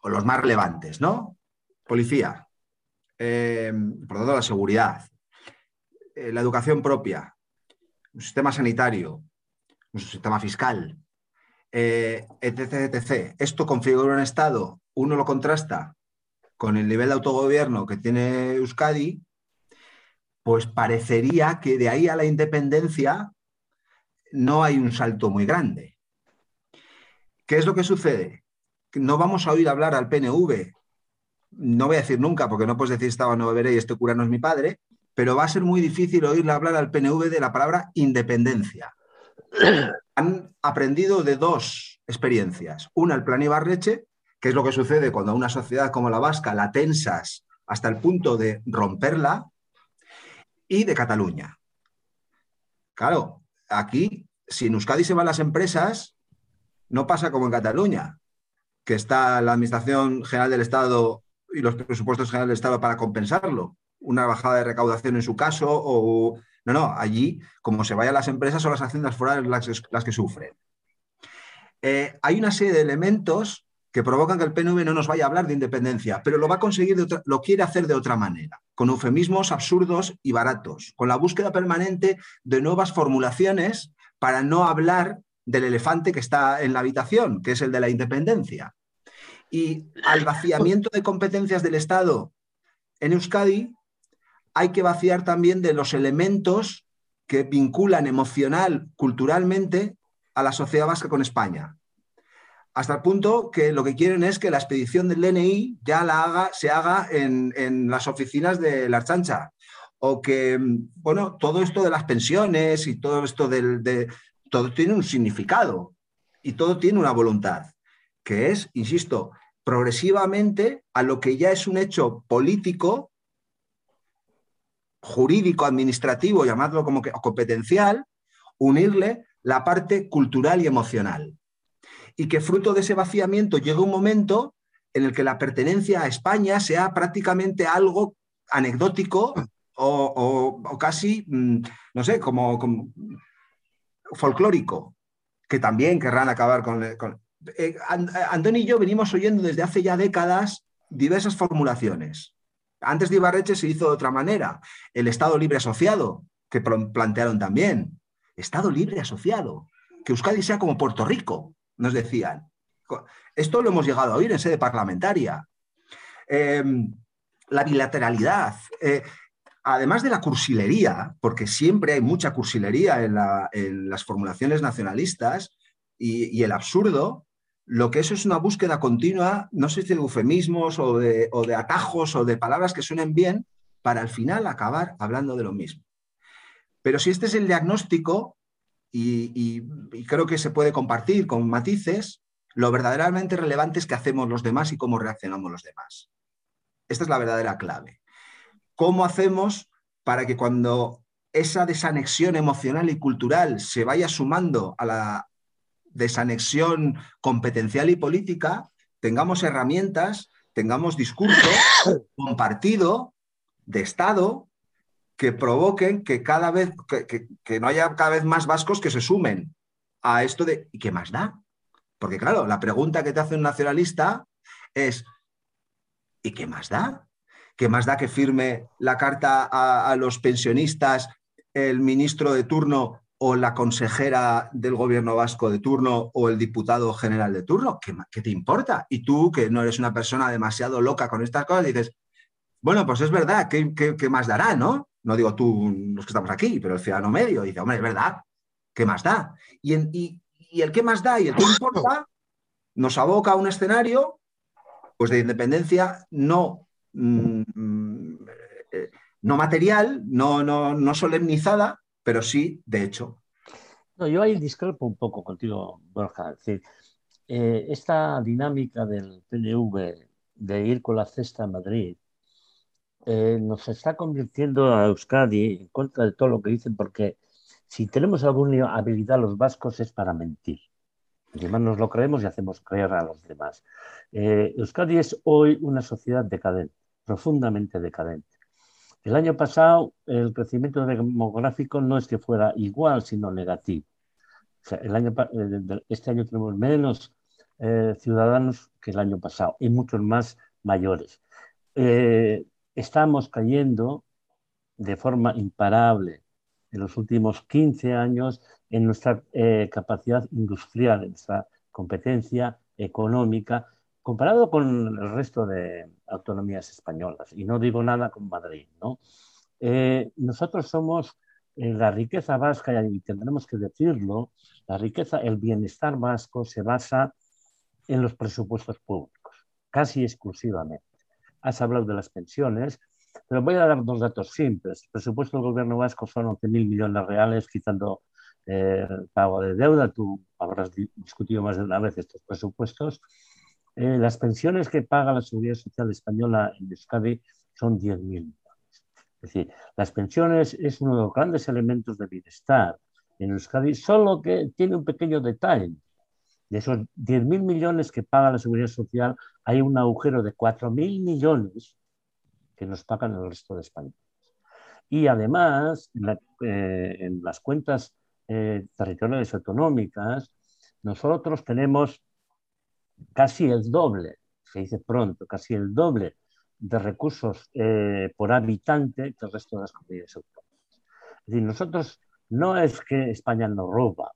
o los más relevantes, ¿no? Policía, eh, por tanto, la seguridad, eh, la educación propia, un sistema sanitario, un sistema fiscal, eh, etc, etc. Esto configura un Estado, uno lo contrasta con el nivel de autogobierno que tiene Euskadi, pues parecería que de ahí a la independencia no hay un salto muy grande. ¿Qué es lo que sucede? No vamos a oír hablar al PNV, no voy a decir nunca, porque no puedes decir estaba no beberé y este cura no es mi padre, pero va a ser muy difícil oírle hablar al PNV de la palabra independencia han aprendido de dos experiencias. Una, el plan Ibarreche, que es lo que sucede cuando a una sociedad como la vasca la tensas hasta el punto de romperla, y de Cataluña. Claro, aquí, si en Euskadi se van las empresas, no pasa como en Cataluña, que está la Administración General del Estado y los presupuestos generales del Estado para compensarlo. Una bajada de recaudación en su caso o No, no, allí, como se vayan las empresas, son las haciendas forales las, que sufren. Eh, hay una serie de elementos que provocan que el PNV no nos vaya a hablar de independencia, pero lo va a conseguir, de lo quiere hacer de otra manera, con eufemismos absurdos y baratos, con la búsqueda permanente de nuevas formulaciones para no hablar del elefante que está en la habitación, que es el de la independencia. Y al vaciamiento de competencias del Estado en Euskadi, hay que vaciar también de los elementos que vinculan emocional, culturalmente, a la sociedad vasca con España hasta el punto que lo que quieren es que la expedición del DNI ya la haga, se haga en, las oficinas de la Archancha. O que, bueno, todo esto de las pensiones y todo esto del, de... Todo tiene un significado y todo tiene una voluntad, que es, insisto, progresivamente a lo que ya es un hecho político, jurídico, administrativo, llamadlo como que competencial, unirle la parte cultural y emocional y que fruto de ese vaciamiento llega un momento en el que la pertenencia a España sea prácticamente algo anecdótico o, casi, mm, no sé, como, folclórico, que también querrán acabar con... Eh, Antoni y yo venimos oyendo desde hace ya décadas diversas formulaciones. Antes de Ibarreche se hizo de otra manera. El Estado libre asociado, que plantearon también. Estado libre asociado. Que Euskadi sea como Puerto Rico nos decían. Esto lo hemos llegado a oír en sede parlamentaria. Em, la bilateralidad. Eh, además de la cursilería, porque siempre hay mucha cursilería en, las formulaciones nacionalistas y, el absurdo, lo que eso es una búsqueda continua, no sé si de eufemismos o de, o de atajos o de palabras que suenen bien, para al final acabar hablando de lo mismo. Pero si este es el diagnóstico, y, creo que se puede compartir con matices, lo verdaderamente relevante es qué hacemos los demás y cómo reaccionamos los demás. Esta es la verdadera clave. ¿Cómo hacemos para que cuando esa desanexión emocional y cultural se vaya sumando a la desanexión competencial y política, tengamos herramientas, tengamos discurso compartido de Estado que provoquen que cada vez, que, no haya cada vez más vascos que se sumen a esto de ¿y qué más da? Porque claro, la pregunta que te hace un nacionalista es ¿y qué más da? ¿Qué más da que firme la carta a, los pensionistas el ministro de turno o la consejera del gobierno vasco de turno o el diputado general de turno? ¿Qué, ¿Qué, te importa? Y tú, que no eres una persona demasiado loca con estas cosas, dices, bueno, pues es verdad, ¿qué, qué más dará, no? No digo tú, los que estamos aquí, pero el ciudadano medio, dice, hombre, es verdad, ¿qué más da? Y, el qué más da y el qué importa nos aboca a un escenario pues, de independencia no, mm, eh, no material, no, no, no solemnizada, pero sí de hecho. No, yo ahí discrepo un poco contigo, Borja. Es decir, eh, esta dinámica del PNV de ir con la cesta a Madrid eh, nos está convirtiendo a Euskadi en contra de todo lo que dicen, porque si tenemos alguna habilidad los vascos es para mentir. Además nos lo creemos y hacemos creer a los demás. Eh, Euskadi es hoy una sociedad decadente, profundamente decadente. El año pasado el crecimiento demográfico no es que fuera igual, sino negativo. el año, eh, este año tenemos menos ciudadanos que el año pasado y muchos más mayores estamos cayendo de forma imparable en los últimos 15 años en nuestra eh, capacidad industrial, en nuestra competencia económica, comparado con el resto de autonomías españolas. Y no digo nada con Madrid. ¿no? Eh, nosotros somos eh, la riqueza vasca, y tendremos que decirlo, la riqueza, el bienestar vasco se basa en los presupuestos públicos, casi exclusivamente has hablado de las pensiones, pero voy a dar dos datos simples. El presupuesto del gobierno vasco son 11.000 millones reales, quitando eh, el pago de deuda. Tú habrás discutido más de una vez estos presupuestos. Eh, las pensiones que paga la Seguridad Social Española en Euskadi son 10.000 millones. Es decir, las pensiones es uno de los grandes elementos de bienestar en Euskadi, solo que tiene un pequeño detalle. De esos 10.000 millones que paga la Seguridad Social, hay un agujero de 4.000 millones que nos pagan el resto de España. Y además, eh, en las cuentas eh, territoriales autonómicas, nosotros tenemos casi el doble, se dice pronto, casi el doble de recursos eh, por habitante que el resto de las comunidades autónomas. Es decir, nosotros no es que España nos roba,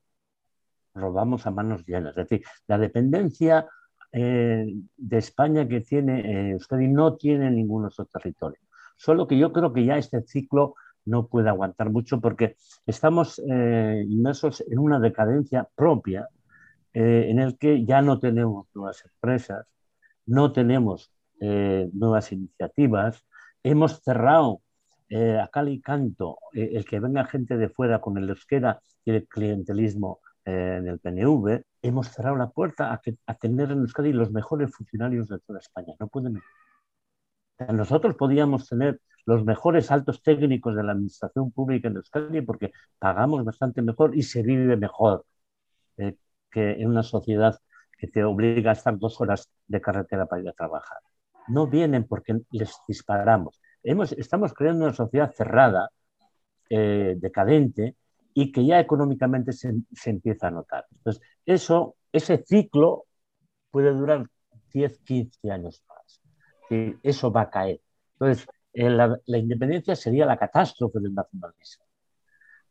robamos a manos llenas. Es decir, la dependencia de España que tiene Euskadi no tiene ningún otro territorio. Solo que yo creo que ya este ciclo no puede aguantar mucho porque estamos eh, inmersos en una decadencia propia eh, en el que ya no tenemos nuevas empresas, no tenemos eh, nuevas iniciativas, hemos cerrado a cal y canto el que venga gente de fuera con el euskera y el clientelismo en el PNV, hemos cerrado la puerta a, a tener en Euskadi los mejores funcionarios de toda España. No pueden nosotros podíamos tener los mejores altos técnicos de la administración pública en Euskadi porque pagamos bastante mejor y se vive mejor eh, que en una sociedad que te obliga a estar dos horas de carretera para ir a trabajar. No vienen porque les disparamos. Hemos, estamos creando una sociedad cerrada, eh, decadente, y que ya económicamente se, se, empieza a notar. Entonces, eso, ese ciclo puede durar 10, 15 años que eso va a caer. Entonces, eh, la, independencia sería la catástrofe del nacionalismo.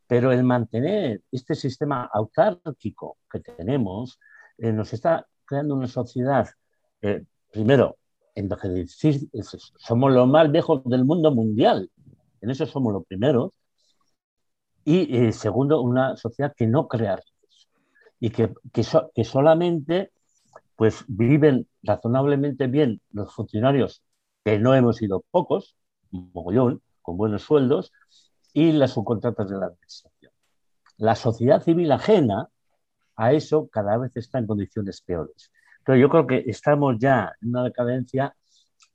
Pero el mantener este sistema autárquico que tenemos eh, nos está creando una sociedad, eh, primero, en lo que somos los más viejos del mundo mundial, en eso somos los primeros, y segundo, una sociedad que no crea riqueza y que, que, que solamente pues viven razonablemente bien los funcionarios, que no hemos sido pocos, mogollón, con buenos sueldos, y las subcontratas de la administración. La sociedad civil ajena a eso cada vez está en condiciones peores. Pero yo creo que estamos ya en una decadencia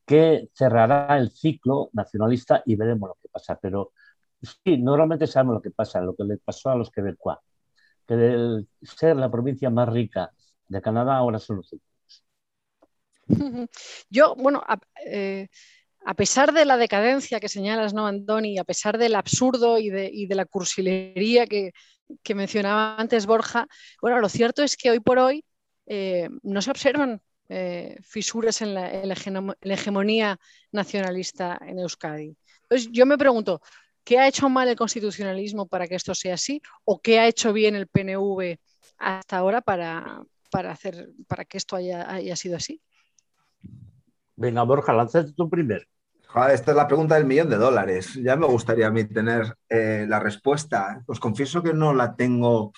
que cerrará el ciclo nacionalista y veremos lo que pasa. Pero sí, normalmente sabemos lo que pasa, lo que le pasó a los quebecois, que de ser la provincia más rica de Canadá ahora son los últimos. Yo, bueno, a, eh, a, pesar de la decadencia que señalas, ¿no, Andoni? A pesar del absurdo y de, la cursilería que, mencionaba antes Borja, bueno, lo cierto es que hoy por hoy eh, no se observan eh, fisuras en la, en la, hegemonía nacionalista en Euskadi. Entonces, yo me pregunto, ¿qué ha hecho mal el constitucionalismo para que esto sea así? ¿O qué ha hecho bien el PNV hasta ahora para, para, hacer, para que esto haya, haya sido así? Venga, Borja, lánzate tú primero. esta es la pregunta del millón de dólares. Ya me gustaría a mí tener eh, la respuesta. Os confieso que no la tengo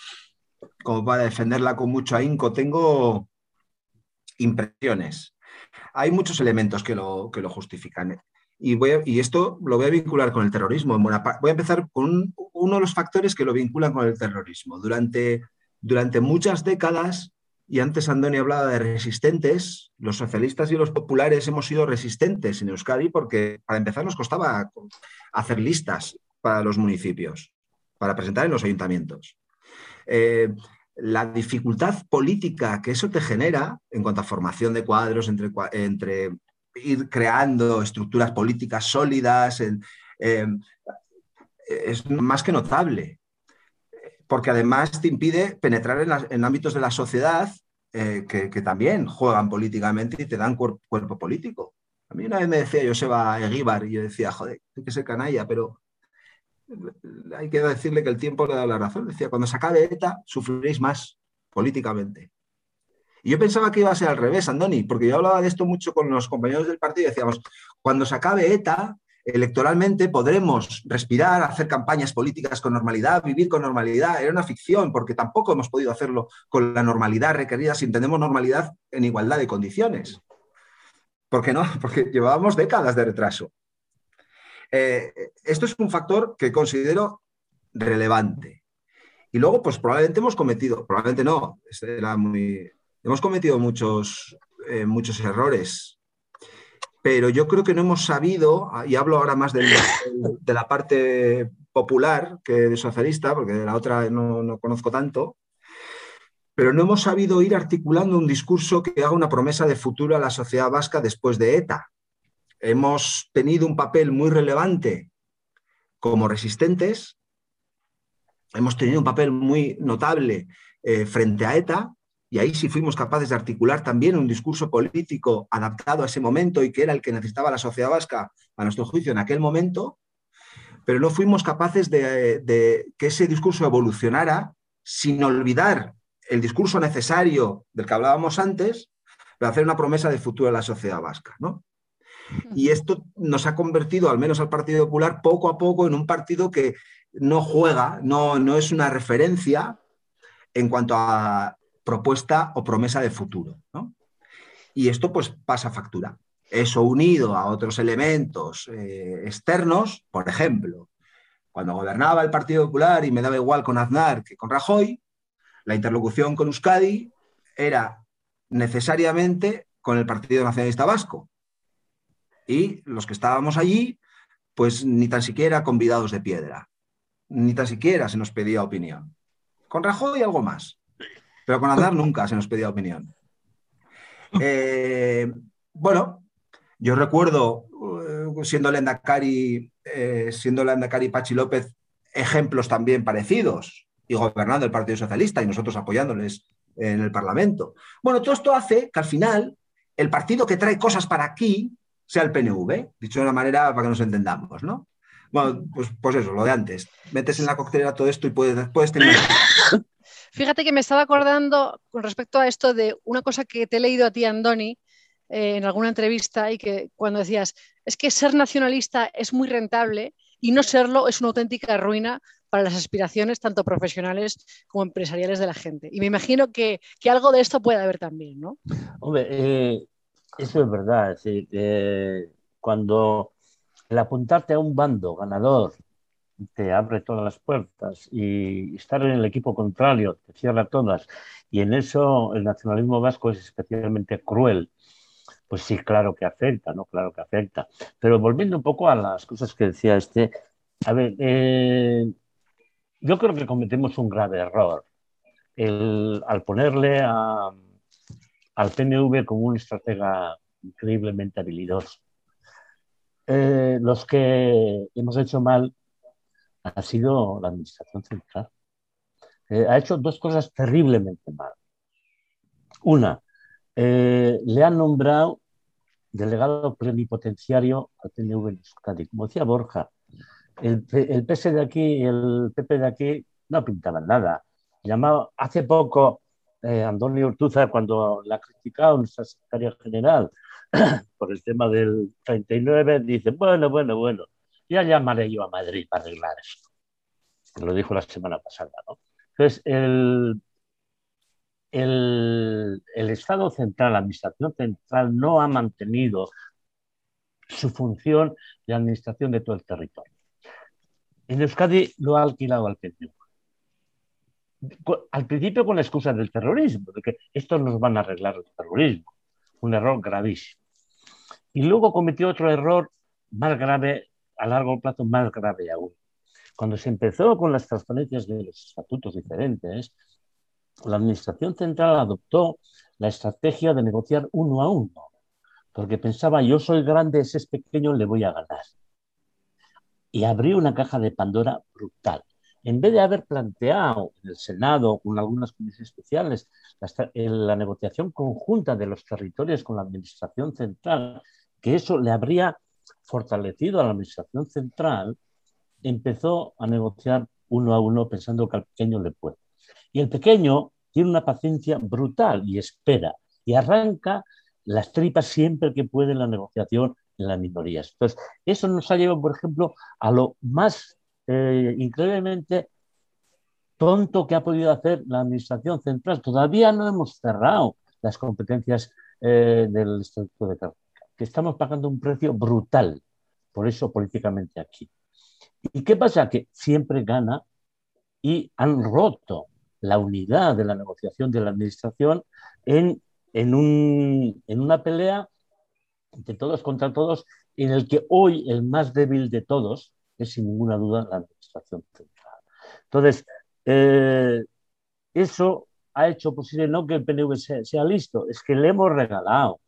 como para defenderla con mucho ahínco. Tengo impresiones. Hay muchos elementos que lo, que lo justifican. Y, esto lo voy a vincular con el terrorismo. voy a empezar con uno de los factores que lo vinculan con el terrorismo. Durante, durante muchas décadas y antes Andoni hablaba de resistentes. Los socialistas y los populares hemos sido resistentes en Euskadi porque, para empezar, nos costaba hacer listas para los municipios, para presentar en los ayuntamientos. Eh, la dificultad política que eso te genera en cuanto a formación de cuadros, entre, entre ir creando estructuras políticas sólidas, eh, es más que notable porque además te impide penetrar en, ámbitos de la sociedad eh, que, también juegan políticamente y te dan cuerpo político. A mí una vez me decía Joseba Eguíbar y yo decía, joder, hay que ser canalla, pero hay que decirle que el tiempo le da la razón. Decía, cuando se acabe ETA, sufriréis más políticamente. Y yo pensaba que iba a ser al revés, Andoni, porque yo hablaba de esto mucho con los compañeros del partido y decíamos, cuando se acabe ETA, electoralmente podremos respirar, hacer campañas políticas con normalidad, vivir con normalidad. Era una ficción porque tampoco hemos podido hacerlo con la normalidad requerida si entendemos normalidad en igualdad de condiciones. ¿Por qué no? Porque llevábamos décadas de retraso. Eh, esto es un factor que considero relevante. Y luego, pues probablemente hemos cometido, probablemente no, era muy, hemos cometido muchos, eh, muchos errores pero yo creo que no hemos sabido, y hablo ahora más de la parte popular que de socialista, porque de la otra no, conozco tanto, pero no hemos sabido ir articulando un discurso que haga una promesa de futuro a la sociedad vasca después de ETA. Hemos tenido un papel muy relevante como resistentes, hemos tenido un papel muy notable eh, frente a ETA, y ahí sí fuimos capaces de articular también un discurso político adaptado a ese momento y que era el que necesitaba la sociedad vasca, a nuestro juicio, en aquel momento, pero no fuimos capaces de, que ese discurso evolucionara sin olvidar el discurso necesario del que hablábamos antes, de hacer una promesa de futuro a la sociedad vasca. Y esto nos ha convertido, al menos al Partido Popular, poco a poco en un partido que no juega, no, no es una referencia en cuanto a propuesta o promesa de futuro. Y esto pues pasa factura. Eso unido a otros elementos eh, externos, por ejemplo, cuando gobernaba el Partido Popular y me daba igual con Aznar que con Rajoy, la interlocución con Euskadi era necesariamente con el Partido Nacionalista Vasco. Y los que estábamos allí, pues ni tan siquiera convidados de piedra, ni tan siquiera se nos pedía opinión. Con Rajoy algo más, pero con Aznar nunca se nos pedía opinión. Eh, bueno, yo recuerdo, eh, siendo el Endacari, eh, siendo el Endacari Pachi López, ejemplos también parecidos, y gobernando el Partido Socialista y nosotros apoyándoles en el Parlamento. Bueno, todo esto hace que al final el partido que trae cosas para aquí sea el PNV, dicho de una manera para que nos entendamos, ¿no? Bueno, pues, pues eso, lo de antes. Metes en la coctelera todo esto y puedes, puedes tener... Fíjate que me estaba acordando con respecto a esto de una cosa que te he leído a ti, Andoni, eh, en alguna entrevista y que cuando decías, es que ser nacionalista es muy rentable y no serlo es una auténtica ruina para las aspiraciones tanto profesionales como empresariales de la gente. Y me imagino que, algo de esto puede haber también, ¿no? Hombre, eh, eso es verdad. cuando el apuntarte a un bando ganador te abre todas las puertas y estar en el equipo contrario te cierra todas. Y en eso el nacionalismo vasco es especialmente cruel. Pues sí, claro que afecta, ¿no? Claro que afecta. Pero volviendo un poco a las cosas que decía este, a ver, eh, yo creo que cometemos un grave error al ponerle al PNV como un estratega increíblemente habilidoso. Eh, los que hemos hecho mal ha sido la Administración Central. Eh, ha hecho dos cosas terriblemente mal. Una, eh, le han nombrado delegado plenipotenciario al PNV en Euskadi. Como decía Borja, el, el PS de aquí y el PP de aquí no pintaban nada. Llamado hace poco eh, Antonio Ortuza, cuando la ha criticado nuestra secretaria general por el tema del 39, dice, bueno, bueno, bueno, ya llamaré yo a Madrid para arreglar esto. Lo dijo la semana pasada, ¿no? Entonces, el, el, Estado central, la Administración central, no ha mantenido su función de administración de todo el territorio. En Euskadi lo ha alquilado al PNV. Al principio con la excusa del terrorismo, de que estos nos van a arreglar el terrorismo. Un error gravísimo. Y luego cometió otro error más grave a largo plazo más grave aún. Cuando se empezó con las transferencias de los estatutos diferentes, la Administración Central adoptó la estrategia de negociar uno a uno, porque pensaba, yo soy grande, ese es pequeño, le voy a ganar. Y abrió una caja de Pandora brutal. En vez de haber planteado en el Senado, con algunas comisiones especiales, la, la negociación conjunta de los territorios con la Administración Central, que eso le habría fortalecido a la administración central, empezó a negociar uno a uno pensando que al pequeño le puede. Y el pequeño tiene una paciencia brutal y espera y arranca las tripas siempre que puede en la negociación en las minorías. Entonces, eso nos ha llevado, por ejemplo, a lo más eh, increíblemente tonto que ha podido hacer la Administración Central. Todavía no hemos cerrado las competencias eh, del Estatuto de Carlos que estamos pagando un precio brutal por eso políticamente aquí. ¿Y qué pasa? Que siempre gana y han roto la unidad de la negociación de la administración en, en, un, en una pelea de todos contra todos, en el que hoy el más débil de todos es sin ninguna duda la administración central. Entonces, eh, eso ha hecho posible no que el PNV sea, sea, listo, es que le hemos regalado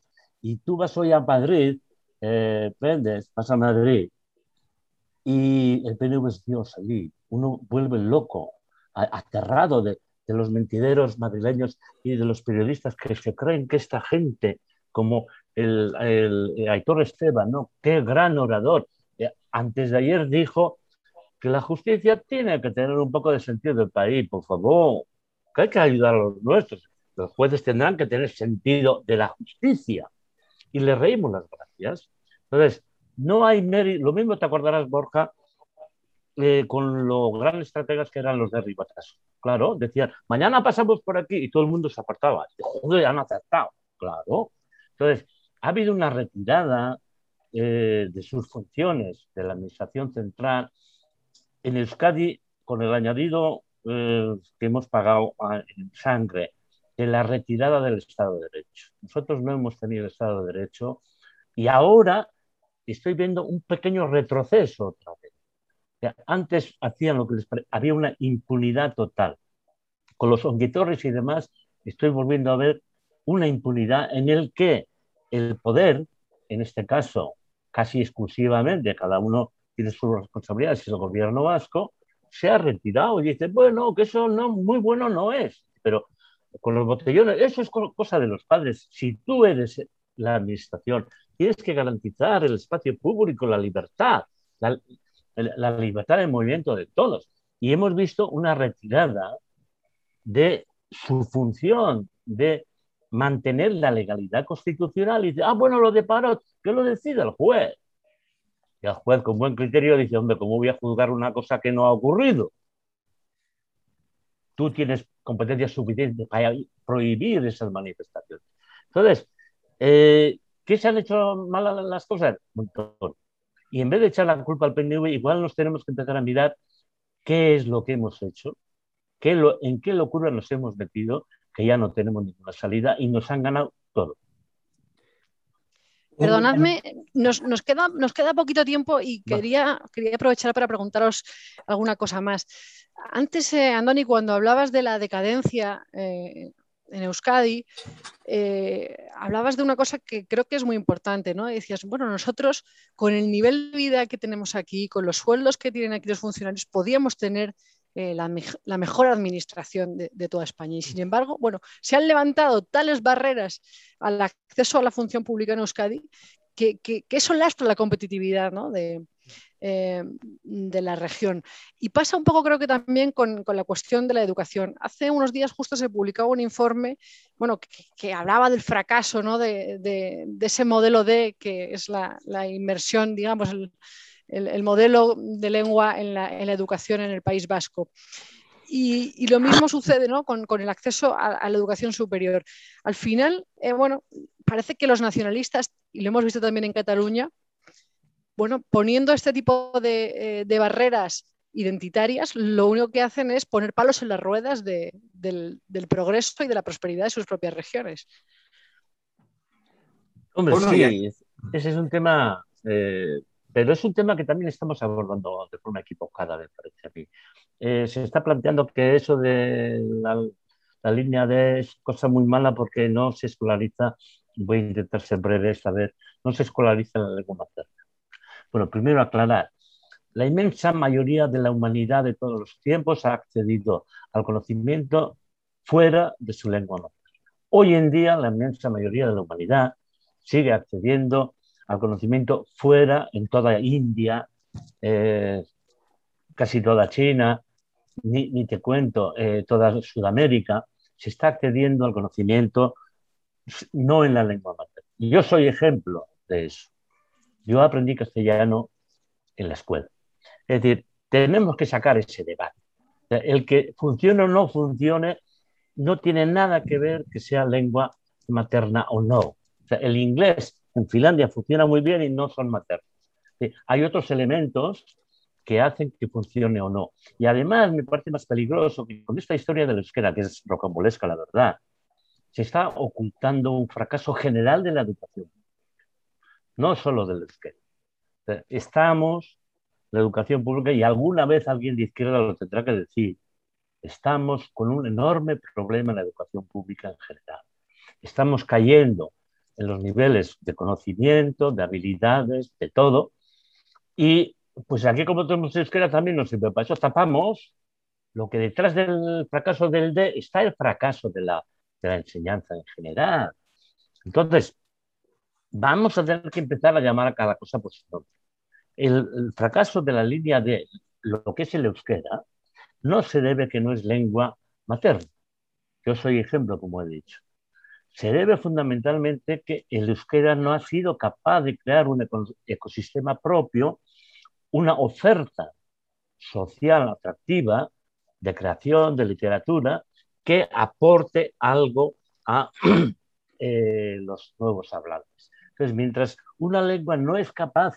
y tú vas hoy a Madrid, eh, prendes, vas a Madrid y el PNV es Dios allí. Uno vuelve loco, aterrado de, los mentideros madrileños y de los periodistas que se creen que esta gente, como el, el, Aitor Esteban, ¿no? qué gran orador, eh, antes de ayer dijo que la justicia tiene que tener un poco de sentido del país, por favor, que hay que ayudar a los nuestros. Los jueces tendrán que tener sentido de la justicia. Y le reímos las gracias. Entonces, no hay mérito. Lo mismo te acordarás, Borja, eh, con los grandes estrategas que eran los de Ribatas. Claro, decían, mañana pasamos por aquí y todo el mundo se apartaba. Joder, han acertado. Claro. Entonces, ha habido una retirada eh, de sus funciones de la Administración Central en Euskadi con el añadido eh, que hemos pagado en sangre de la retirada del Estado de Derecho. Nosotros no hemos tenido Estado de Derecho y ahora estoy viendo un pequeño retroceso otra vez. antes hacían lo que les había una impunidad total. Con los onguitorres y demás, estoy volviendo a ver una impunidad en el que el poder, en este caso casi exclusivamente, cada uno tiene sus responsabilidades, es el gobierno vasco, se ha retirado y dice, bueno, que eso no, muy bueno no es, pero con los botellones, eso es cosa de los padres. Si tú eres la administración, tienes que garantizar el espacio público, la libertad, la, la libertad de movimiento de todos. Y hemos visto una retirada de su función de mantener la legalidad constitucional y dice, ah, bueno, lo de paro, que lo decida el juez. Y el juez con buen criterio dice, hombre, ¿cómo voy a juzgar una cosa que no ha ocurrido? Tú tienes competencias suficientes para prohibir esas manifestaciones. Entonces, eh, ¿qué se han hecho mal las cosas? Y en vez de echar la culpa al PNV, igual nos tenemos que empezar a mirar qué es lo que hemos hecho, qué en qué locura nos hemos metido que ya no tenemos ninguna salida y nos han ganado todo. Perdonadme, nos, queda, nos queda poquito tiempo y quería, quería aprovechar para preguntaros alguna cosa más. Antes, eh, Andoni, cuando hablabas de la decadencia eh, en Euskadi, eh, hablabas de una cosa que creo que es muy importante, ¿no? Decías, bueno, nosotros con el nivel de vida que tenemos aquí, con los sueldos que tienen aquí los funcionarios, podíamos tener eh, la, mejor administración de, toda España. Y sin embargo, bueno, se han levantado tales barreras al acceso a la función pública en Euskadi que, que, que eso lastra la competitividad de, eh, de, la región. Y pasa un poco, creo que también con, la cuestión de la educación. Hace unos días justo se publicaba un informe bueno, que, hablaba del fracaso ¿no? de, ese modelo D, que es la, la inmersión, digamos, el, el, modelo de lengua en la, educación en el País Vasco. Y, lo mismo sucede con, el acceso a, la educación superior. Al final, eh, bueno, parece que los nacionalistas, y lo hemos visto también en Cataluña, bueno, poniendo este tipo de, eh, barreras identitarias, lo único que hacen es poner palos en las ruedas del, progreso y de la prosperidad de sus propias regiones. Hombre, sí, ese es un tema eh, pero es un tema que también estamos abordando de forma equivocada, me parece a mí. Eh, se está planteando que eso de la, línea D es cosa muy mala porque no se escolariza, voy a intentar ser breve esta vez, no se escolariza la lengua materna. Bueno, primero aclarar, la inmensa mayoría de la humanidad de todos los tiempos ha accedido al conocimiento fuera de su lengua materna. Hoy en día la inmensa mayoría de la humanidad sigue accediendo al conocimiento fuera, en toda India, eh, casi toda China, ni, te cuento, eh, toda Sudamérica, se está accediendo al conocimiento no en la lengua materna. Yo soy ejemplo de eso. Yo aprendí castellano en la escuela. Es decir, tenemos que sacar ese debate. El que funcione o no funcione no tiene nada que ver que sea lengua materna o no. el inglés en Finlandia funciona muy bien y no son maternos. Hay otros elementos que hacen que funcione o no. Y además me parece más peligroso que con esta historia de la euskera, que es rocambolesca, la verdad, se está ocultando un fracaso general de la educación, no solo del euskera. Estamos, la educación pública, y alguna vez alguien de izquierda lo tendrá que decir, estamos con un enorme problema en la educación pública en general. Estamos cayendo en los niveles de conocimiento, de habilidades, de todo. Y pues aquí como tenemos euskera también nos sirve para eso, tapamos lo que detrás del fracaso del D está el fracaso de la, de la enseñanza en general. Entonces, vamos a tener que empezar a llamar a cada cosa por su nombre. El, fracaso de la línea de lo que es el euskera no se debe que no es lengua materna. Yo soy ejemplo, como he dicho. Se debe fundamentalmente que el euskera no ha sido capaz de crear un ecosistema propio, una oferta social atractiva de creación, de literatura, que aporte algo a eh, los nuevos hablantes. Entonces, mientras una lengua no es capaz,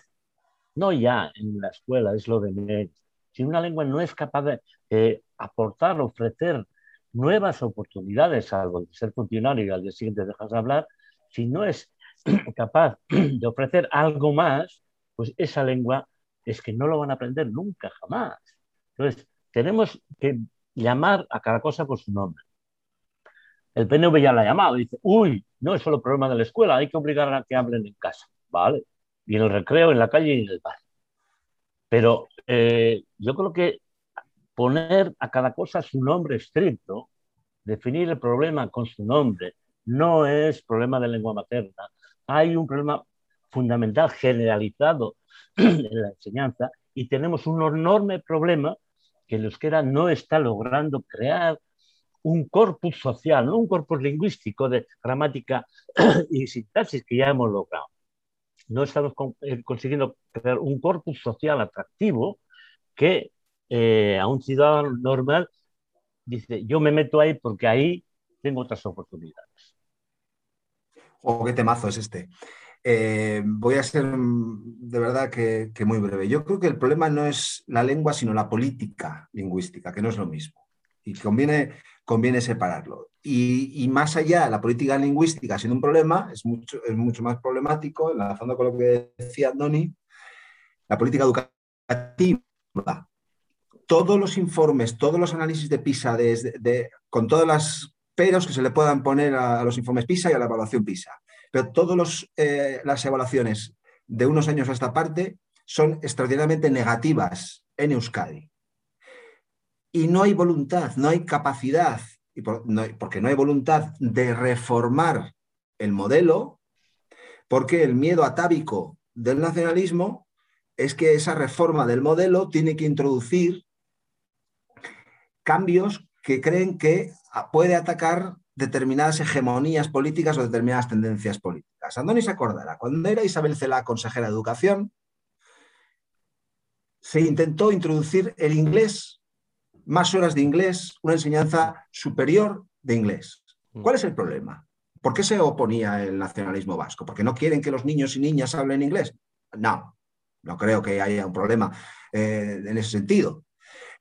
no ya en la escuela, es lo de menos, si una lengua no es capaz de aportar, ofrecer nuevas oportunidades, algo de ser funcionario y al día siguiente dejas de hablar, si no es capaz de ofrecer algo más, pues esa lengua es que no lo van a aprender nunca, jamás. Entonces, tenemos que llamar a cada cosa por su nombre. El PNV ya la ha llamado, dice, uy, no es solo problema de la escuela, hay que obligar a que hablen en casa, ¿vale? Y en el recreo, en la calle y en el bar. Pero eh, yo creo que poner a cada cosa su nombre estricto, definir el problema con su nombre, no es problema de lengua materna. Hay un problema fundamental generalizado en la enseñanza y tenemos un enorme problema que el euskera no está logrando crear un corpus social, no un corpus lingüístico de gramática y sintaxis que ya hemos logrado. No estamos eh, consiguiendo crear un corpus social atractivo que eh, a un ciudadano normal dice, yo me meto ahí porque ahí tengo otras oportunidades. O qué temazo es este. Eh, voy a ser mm, de verdad que, que, muy breve. Yo creo que el problema no es la lengua, sino la política lingüística, que no es lo mismo. Y conviene conviene separarlo. Y, más allá, la política lingüística siendo un problema, es mucho, es mucho más problemático, enlazando con lo que decía Doni, la política educativa. Todos los informes, todos los análisis de PISA, con todas las peros que se le puedan poner a, los informes PISA y a la evaluación PISA, pero todas eh, las evaluaciones de unos años a esta parte son extraordinariamente negativas en Euskadi. Y no hay voluntad, no hay capacidad, porque no hay voluntad de reformar el modelo, porque el miedo atávico del nacionalismo es que esa reforma del modelo tiene que introducir cambios que creen que puede atacar determinadas hegemonías políticas o determinadas tendencias políticas. Andoni se acordará, cuando era Isabel Cela consejera de Educación, se intentó introducir el inglés más horas de inglés, una enseñanza superior de inglés. Mm. ¿Cuál es el problema? ¿Por qué se oponía el nacionalismo vasco? ¿Porque no quieren que los niños y niñas hablen inglés? No, no creo que haya un problema eh, en ese sentido.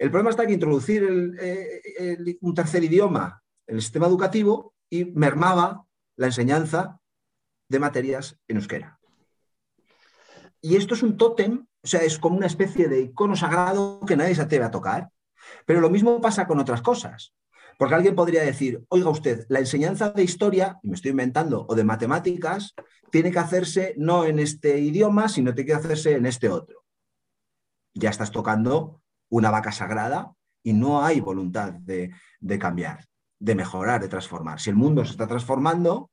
El problema está en introducir eh, un tercer idioma en el sistema educativo y mermaba la enseñanza de materias en euskera. Y esto es un tótem, o sea, es como una especie de icono sagrado que nadie se atreve a tocar. Pero lo mismo pasa con otras cosas. Porque alguien podría decir, oiga usted, la enseñanza de historia, me estoy inventando, o de matemáticas, tiene que hacerse no en este idioma, sino tiene que hacerse en este otro. Ya estás tocando una vaca sagrada y no hay voluntad de, cambiar, de mejorar, de transformar. Si el mundo se está transformando,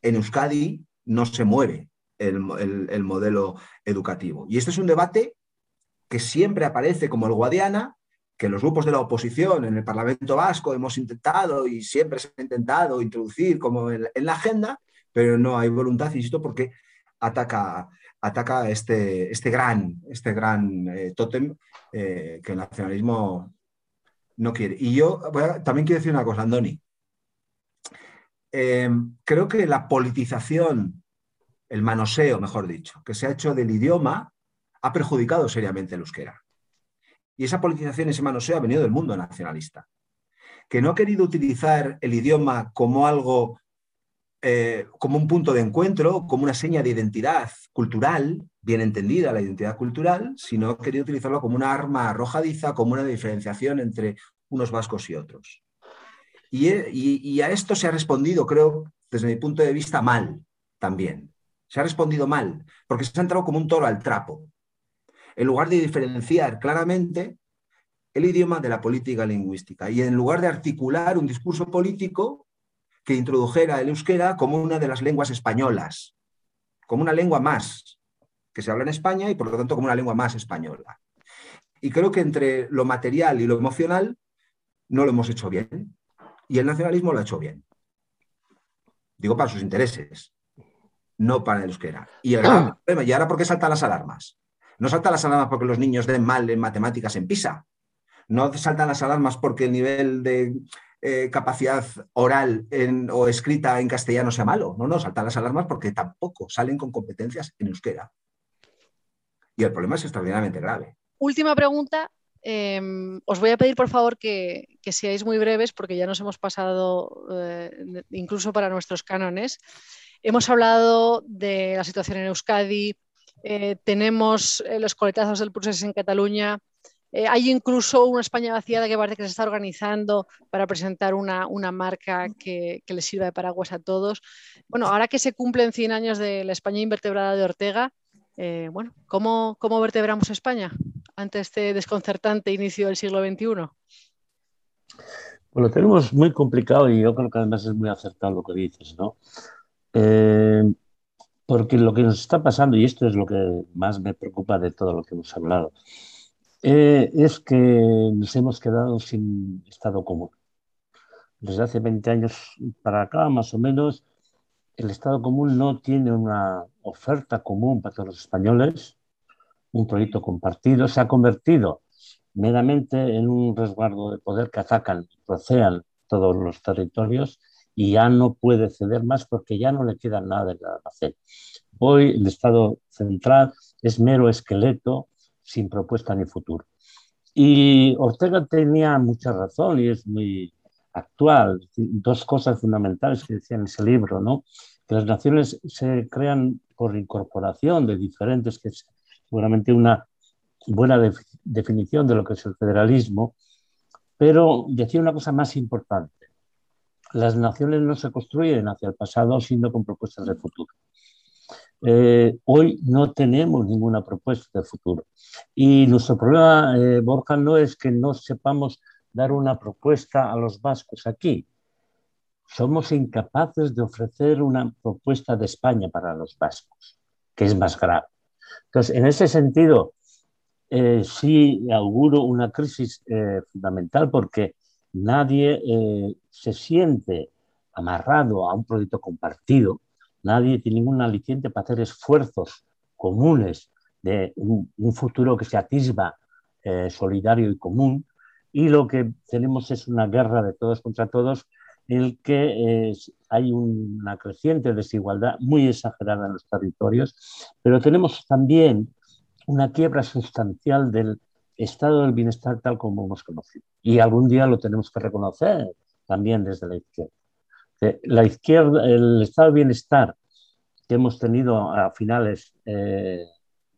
en Euskadi no se mueve el modelo educativo. Y este es un debate que siempre aparece como el Guadiana, que los grupos de la oposición en el Parlamento Vasco hemos intentado y siempre se ha intentado introducir como en, la agenda, pero no hay voluntad, insisto, porque ataca, ataca este, este gran, este gran eh, tótem eh, que el nacionalismo no quiere. Y yo también quiero decir una cosa, Andoni. Eh, creo que la politización, el manoseo, mejor dicho, que se ha hecho del idioma, ha perjudicado seriamente el euskera. Y esa politización, ese manoseo ha venido del mundo nacionalista, que no ha querido utilizar el idioma como algo, eh, como un punto de encuentro, como una seña de identidad cultural, bien entendida la identidad cultural, sino querido utilizarlo como una arma arrojadiza, como una diferenciación entre unos vascos y otros. Y, y a esto se ha respondido, creo, desde mi punto de vista, mal también. Se ha respondido mal, porque se ha entrado como un toro al trapo. en lugar de diferenciar claramente el idioma de la política lingüística y en lugar de articular un discurso político que introdujera el euskera como una de las lenguas españolas, como una lengua más que se habla en España y por lo tanto como una lengua más española. Y creo que entre lo material y lo emocional no lo hemos hecho bien y el nacionalismo lo ha hecho bien. Digo para sus intereses, no para el euskera. Y, el problema, ¿y ahora por qué saltan las alarmas? No saltan las alarmas porque los niños den mal en matemáticas en PISA. No saltan las alarmas porque el nivel de eh, capacidad oral o escrita en castellano sea malo. No, no, saltan las alarmas porque tampoco salen con competencias en euskera. Y el problema es extraordinariamente grave. Última pregunta. Em, os voy a pedir, por favor, que, seáis muy breves porque ya nos hemos pasado eh, incluso para nuestros cánones. Hemos hablado de la situación en Euskadi, eh, tenemos los coletazos del proceso en Cataluña, eh, hay incluso una España vaciada que parece que se está organizando para presentar una, marca que, le sirva de paraguas a todos. Bueno, ahora que se cumplen 100 años de la España invertebrada de Ortega, eh, bueno, ¿cómo, vertebramos España ante este desconcertante inicio del siglo XXI? Lo tenemos muy complicado y yo creo que además es muy acertado lo que dices, ¿no? Eh, porque lo que nos está pasando, y esto es lo que más me preocupa de todo lo que hemos hablado, eh, es que nos hemos quedado sin Estado común. Desde hace 20 años para acá, más o menos, el Estado común no tiene una oferta común para todos los españoles, un proyecto compartido, se ha convertido meramente en un resguardo de poder que atacan, procean todos los territorios y ya no puede ceder más porque ya no le queda nada de hacer. Hoy el Estado central es mero esqueleto sin propuesta ni futuro. Y Ortega tenía mucha razón y es muy actual. Dos cosas fundamentales que decía en ese libro, ¿no? Que las naciones se crean por incorporación de diferentes, que es seguramente una buena definición de lo que es el federalismo, pero decía una cosa más importante. Las naciones no se construyen hacia el pasado, sino con propuestas de futuro. Eh, hoy no tenemos ninguna propuesta de futuro. Y nuestro problema, eh, Borja, no es que no sepamos dar una propuesta a los vascos aquí. Somos incapaces de ofrecer una propuesta de España para los vascos, que es más grave. Entonces, en ese sentido, eh, sí auguro una crisis fundamental porque nadie se siente amarrado a un proyecto compartido Nadie tiene ningún aliciente para hacer esfuerzos comunes de un, futuro que se atisba eh, solidario y común. Y lo que tenemos es una guerra de todos contra todos en el que hay una creciente desigualdad muy exagerada en los territorios, pero tenemos también una quiebra sustancial del estado del bienestar tal como hemos conocido. Y algún día lo tenemos que reconocer también desde la izquierda la izquierda, el estado de bienestar que hemos tenido a finales eh,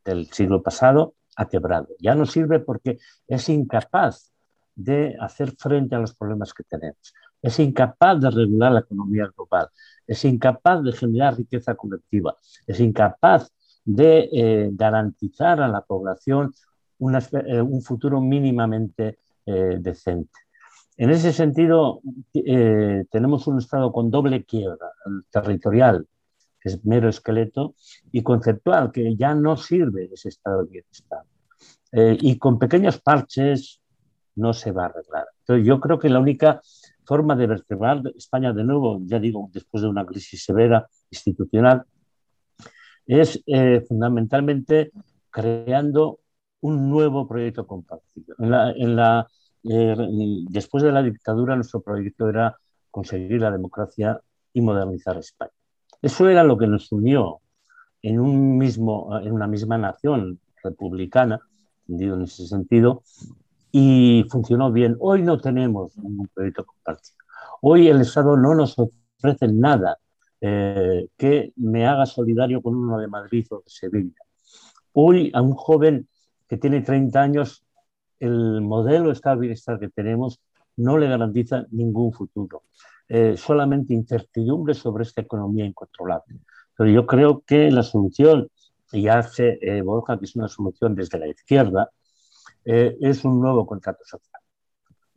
del siglo pasado ha quebrado. Ya no sirve porque es incapaz de hacer frente a los problemas que tenemos. Es incapaz de regular la economía global. Es incapaz de generar riqueza colectiva. Es incapaz de eh, garantizar a la población eh, un futuro mínimamente decente. En ese sentido, eh, tenemos un Estado con doble quiebra, territorial, que es mero esqueleto, y conceptual, que ya no sirve ese estado de bienestar. Eh, y con pequeños parches no se va a arreglar. Entonces, yo creo que la única forma de vertebrar España de nuevo, ya digo, después de una crisis severa institucional, es eh, fundamentalmente creando un nuevo proyecto compartido. en la eh, después de la dictadura, nuestro proyecto era conseguir la democracia y modernizar España. Eso era lo que nos unió en, un mismo, en una misma nación republicana, entendido en ese sentido, y funcionó bien. Hoy no tenemos ningún proyecto compartido. Hoy el Estado no nos ofrece nada eh, que me haga solidario con uno de Madrid o de Sevilla. Hoy a un joven que tiene 30 años el modelo bienestar que tenemos no le garantiza ningún futuro, eh, solamente incertidumbre sobre esta economía incontrolable. Pero yo creo que la solución y hace eh, Borja, que es una solución desde la izquierda, eh, es un nuevo contrato social.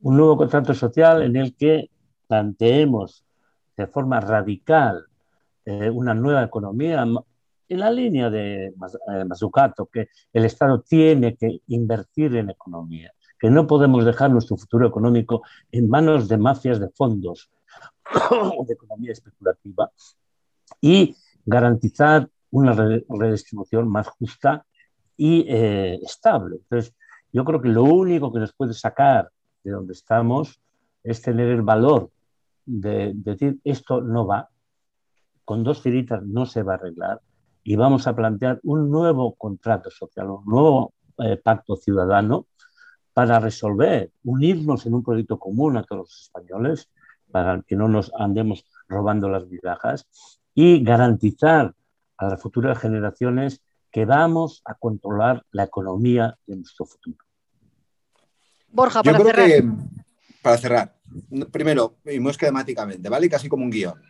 Un nuevo contrato social en el que planteemos de forma radical eh, una nueva economía en la línea de Mazzucato, que el Estado tiene que invertir en economía, que no podemos dejar nuestro futuro económico en manos de mafias de fondos o de economía especulativa y garantizar una redistribución más justa y eh, estable. Entonces, yo creo que lo único que nos puede sacar de donde estamos es tener el valor de, decir esto no va, con dos tiritas no se va a arreglar y vamos a plantear un nuevo contrato social, un nuevo eh, pacto ciudadano para resolver, unirnos en un proyecto común a todos los españoles, para que no nos andemos robando las migajas y garantizar a las futuras generaciones que vamos a controlar la economía de nuestro futuro. Borja, para cerrar. para cerrar, primero, y muy esquemáticamente, ¿vale? Casi como un guion.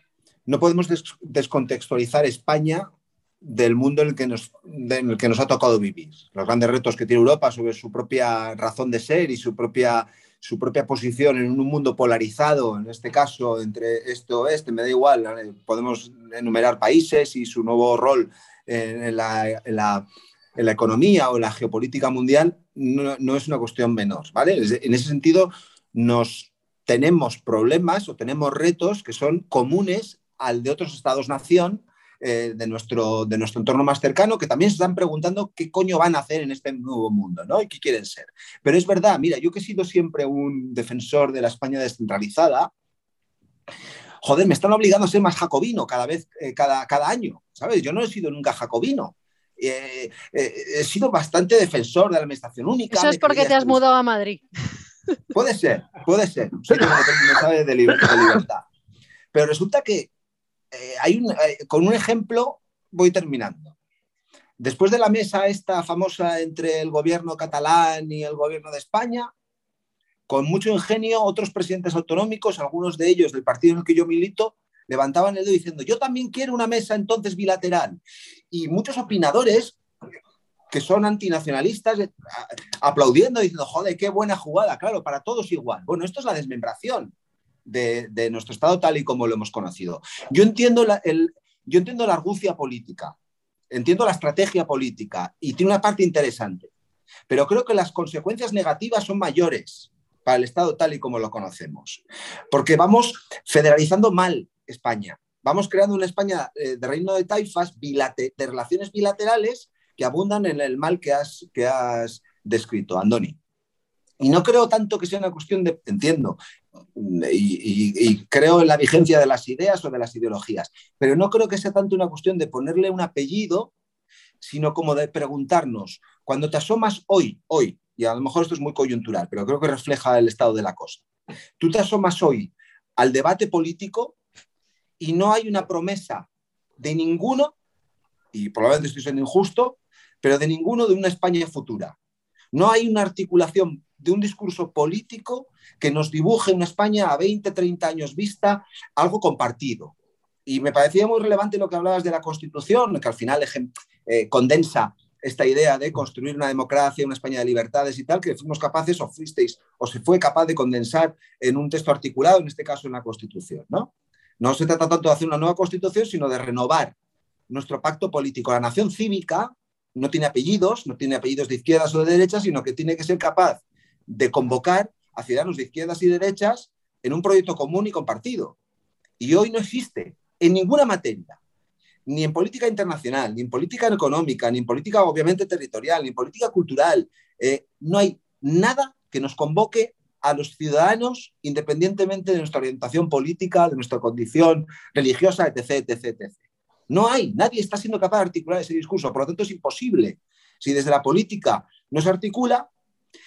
No podemos descontextualizar España del mundo en el, que nos, en el que nos ha tocado vivir. Los grandes retos que tiene Europa sobre su propia razón de ser y su propia su propia posición en un mundo polarizado, en este caso entre este oeste, me da igual, podemos enumerar países y su nuevo rol en, la, economía o en la geopolítica mundial, no, es una cuestión menor, ¿vale? En ese sentido, nos tenemos problemas o tenemos retos que son comunes al de otros estados-nación eh, de, nuestro, de nuestro entorno más cercano que también se están preguntando qué coño van a hacer en este nuevo mundo, ¿no? Y qué quieren ser. Pero es verdad, mira, yo que he sido siempre un defensor de la España descentralizada, joder, me están obligando a ser más jacobino cada vez, eh, cada, cada año, ¿sabes? Yo no he sido nunca jacobino. Eh, he sido bastante defensor de la administración única. Eso es porque te has mudado a Madrid. Puede ser, puede ser. Sabe de libertad. Pero resulta que eh, eh, con un ejemplo voy terminando. Después de la mesa esta famosa entre el gobierno catalán y el gobierno de España, con mucho ingenio, otros presidentes autonómicos, algunos de ellos del partido en el que yo milito, levantaban el dedo diciendo, yo también quiero una mesa entonces bilateral. Y muchos opinadores que son antinacionalistas eh, aplaudiendo, diciendo, joder, qué buena jugada, claro, para todos igual. Bueno, esto es la desmembración de, nuestro Estado tal y como lo hemos conocido. Yo entiendo la, yo entiendo la argucia política, entiendo la estrategia política y tiene una parte interesante, pero creo que las consecuencias negativas son mayores para el Estado tal y como lo conocemos, porque vamos federalizando mal España. Vamos creando una España eh, de reino de taifas, de relaciones bilaterales que abundan en el mal que has, que has descrito, Andoni. Y no creo tanto que sea una cuestión de, entiendo, y, creo en la vigencia de las ideas o de las ideologías, pero no creo que sea tanto una cuestión de ponerle un apellido, sino como de preguntarnos, cuando te asomas hoy, hoy, y a lo mejor esto es muy coyuntural, pero creo que refleja el estado de la cosa, tú te asomas hoy al debate político y no hay una promesa de ninguno, y probablemente estoy siendo injusto, pero de ninguno de una España futura. No hay una articulación de un discurso político que nos dibuje una España a 20, 30 años vista, algo compartido. Y me parecía muy relevante lo que hablabas de la Constitución, que al final eh, condensa esta idea de construir una democracia, una España de libertades y tal, que fuimos capaces o fuisteis o se fue capaz de condensar en un texto articulado, en este caso en la Constitución. ¿no? no se trata tanto de hacer una nueva Constitución, sino de renovar nuestro pacto político. La nación cívica no tiene apellidos, no tiene apellidos de izquierdas o de derechas, sino que tiene que ser capaz de convocar a ciudadanos de izquierdas y derechas en un proyecto común y compartido. Y hoy no existe en ninguna materia, ni en política internacional, ni en política económica, ni en política obviamente territorial, ni en política cultural. Eh, no hay nada que nos convoque a los ciudadanos independientemente de nuestra orientación política, de nuestra condición religiosa, etc., etc., etc. No hay, nadie está siendo capaz de articular ese discurso, por lo tanto es imposible. Si desde la política no se articula,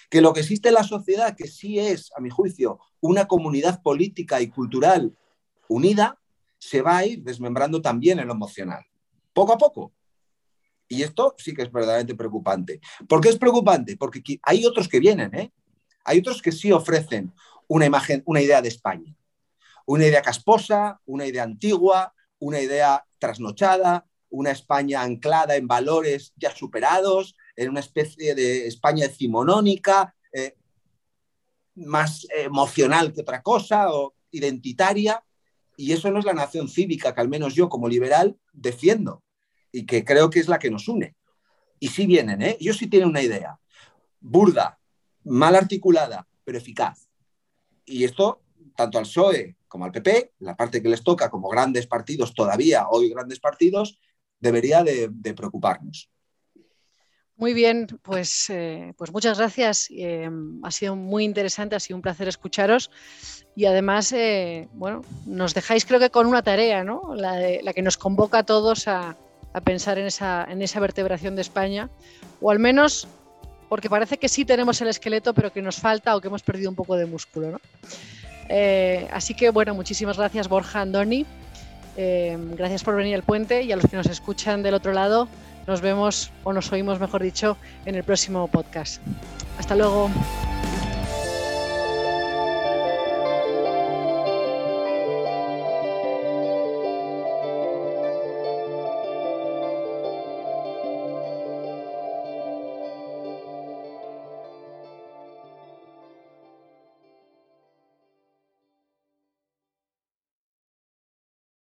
que lo que existe en la sociedad, que sí es, a mi juicio, una comunidad política y cultural unida, se va a ir desmembrando también en lo emocional, poco a poco. Y esto sí que es verdaderamente preocupante. ¿Por qué es preocupante? Porque hay otros que vienen, ¿eh? Hay otros que sí ofrecen una imagen, una idea de España. Una idea casposa, una idea antigua, una idea trasnochada, una España anclada en valores ya superados, en una especie de España decimonónica, eh, más emocional que otra cosa o identitaria. Y eso no es la nación cívica que al menos yo como liberal defiendo y que creo que es la que nos une. Y sí vienen, ¿eh? Ellos sí tienen una idea. Burda, mal articulada, pero eficaz. Y esto, tanto al PSOE como al PP, la parte que les toca como grandes partidos, todavía hoy grandes partidos, debería de, preocuparnos. Muy bien, pues, eh, pues muchas gracias. Eh, ha sido muy interesante, ha sido un placer escucharos y además, eh, bueno, nos dejáis creo que con una tarea, ¿no? La, que nos convoca a todos a, a pensar en esa, en esa vertebración de España, o al menos porque parece que sí tenemos el esqueleto, pero que nos falta o que hemos perdido un poco de músculo. ¿no? Así que bueno, muchísimas gracias Borja Andoni, eh, gracias por venir al puente y a los que nos escuchan del otro lado, nos vemos o nos oímos, mejor dicho, en el próximo podcast. Hasta luego.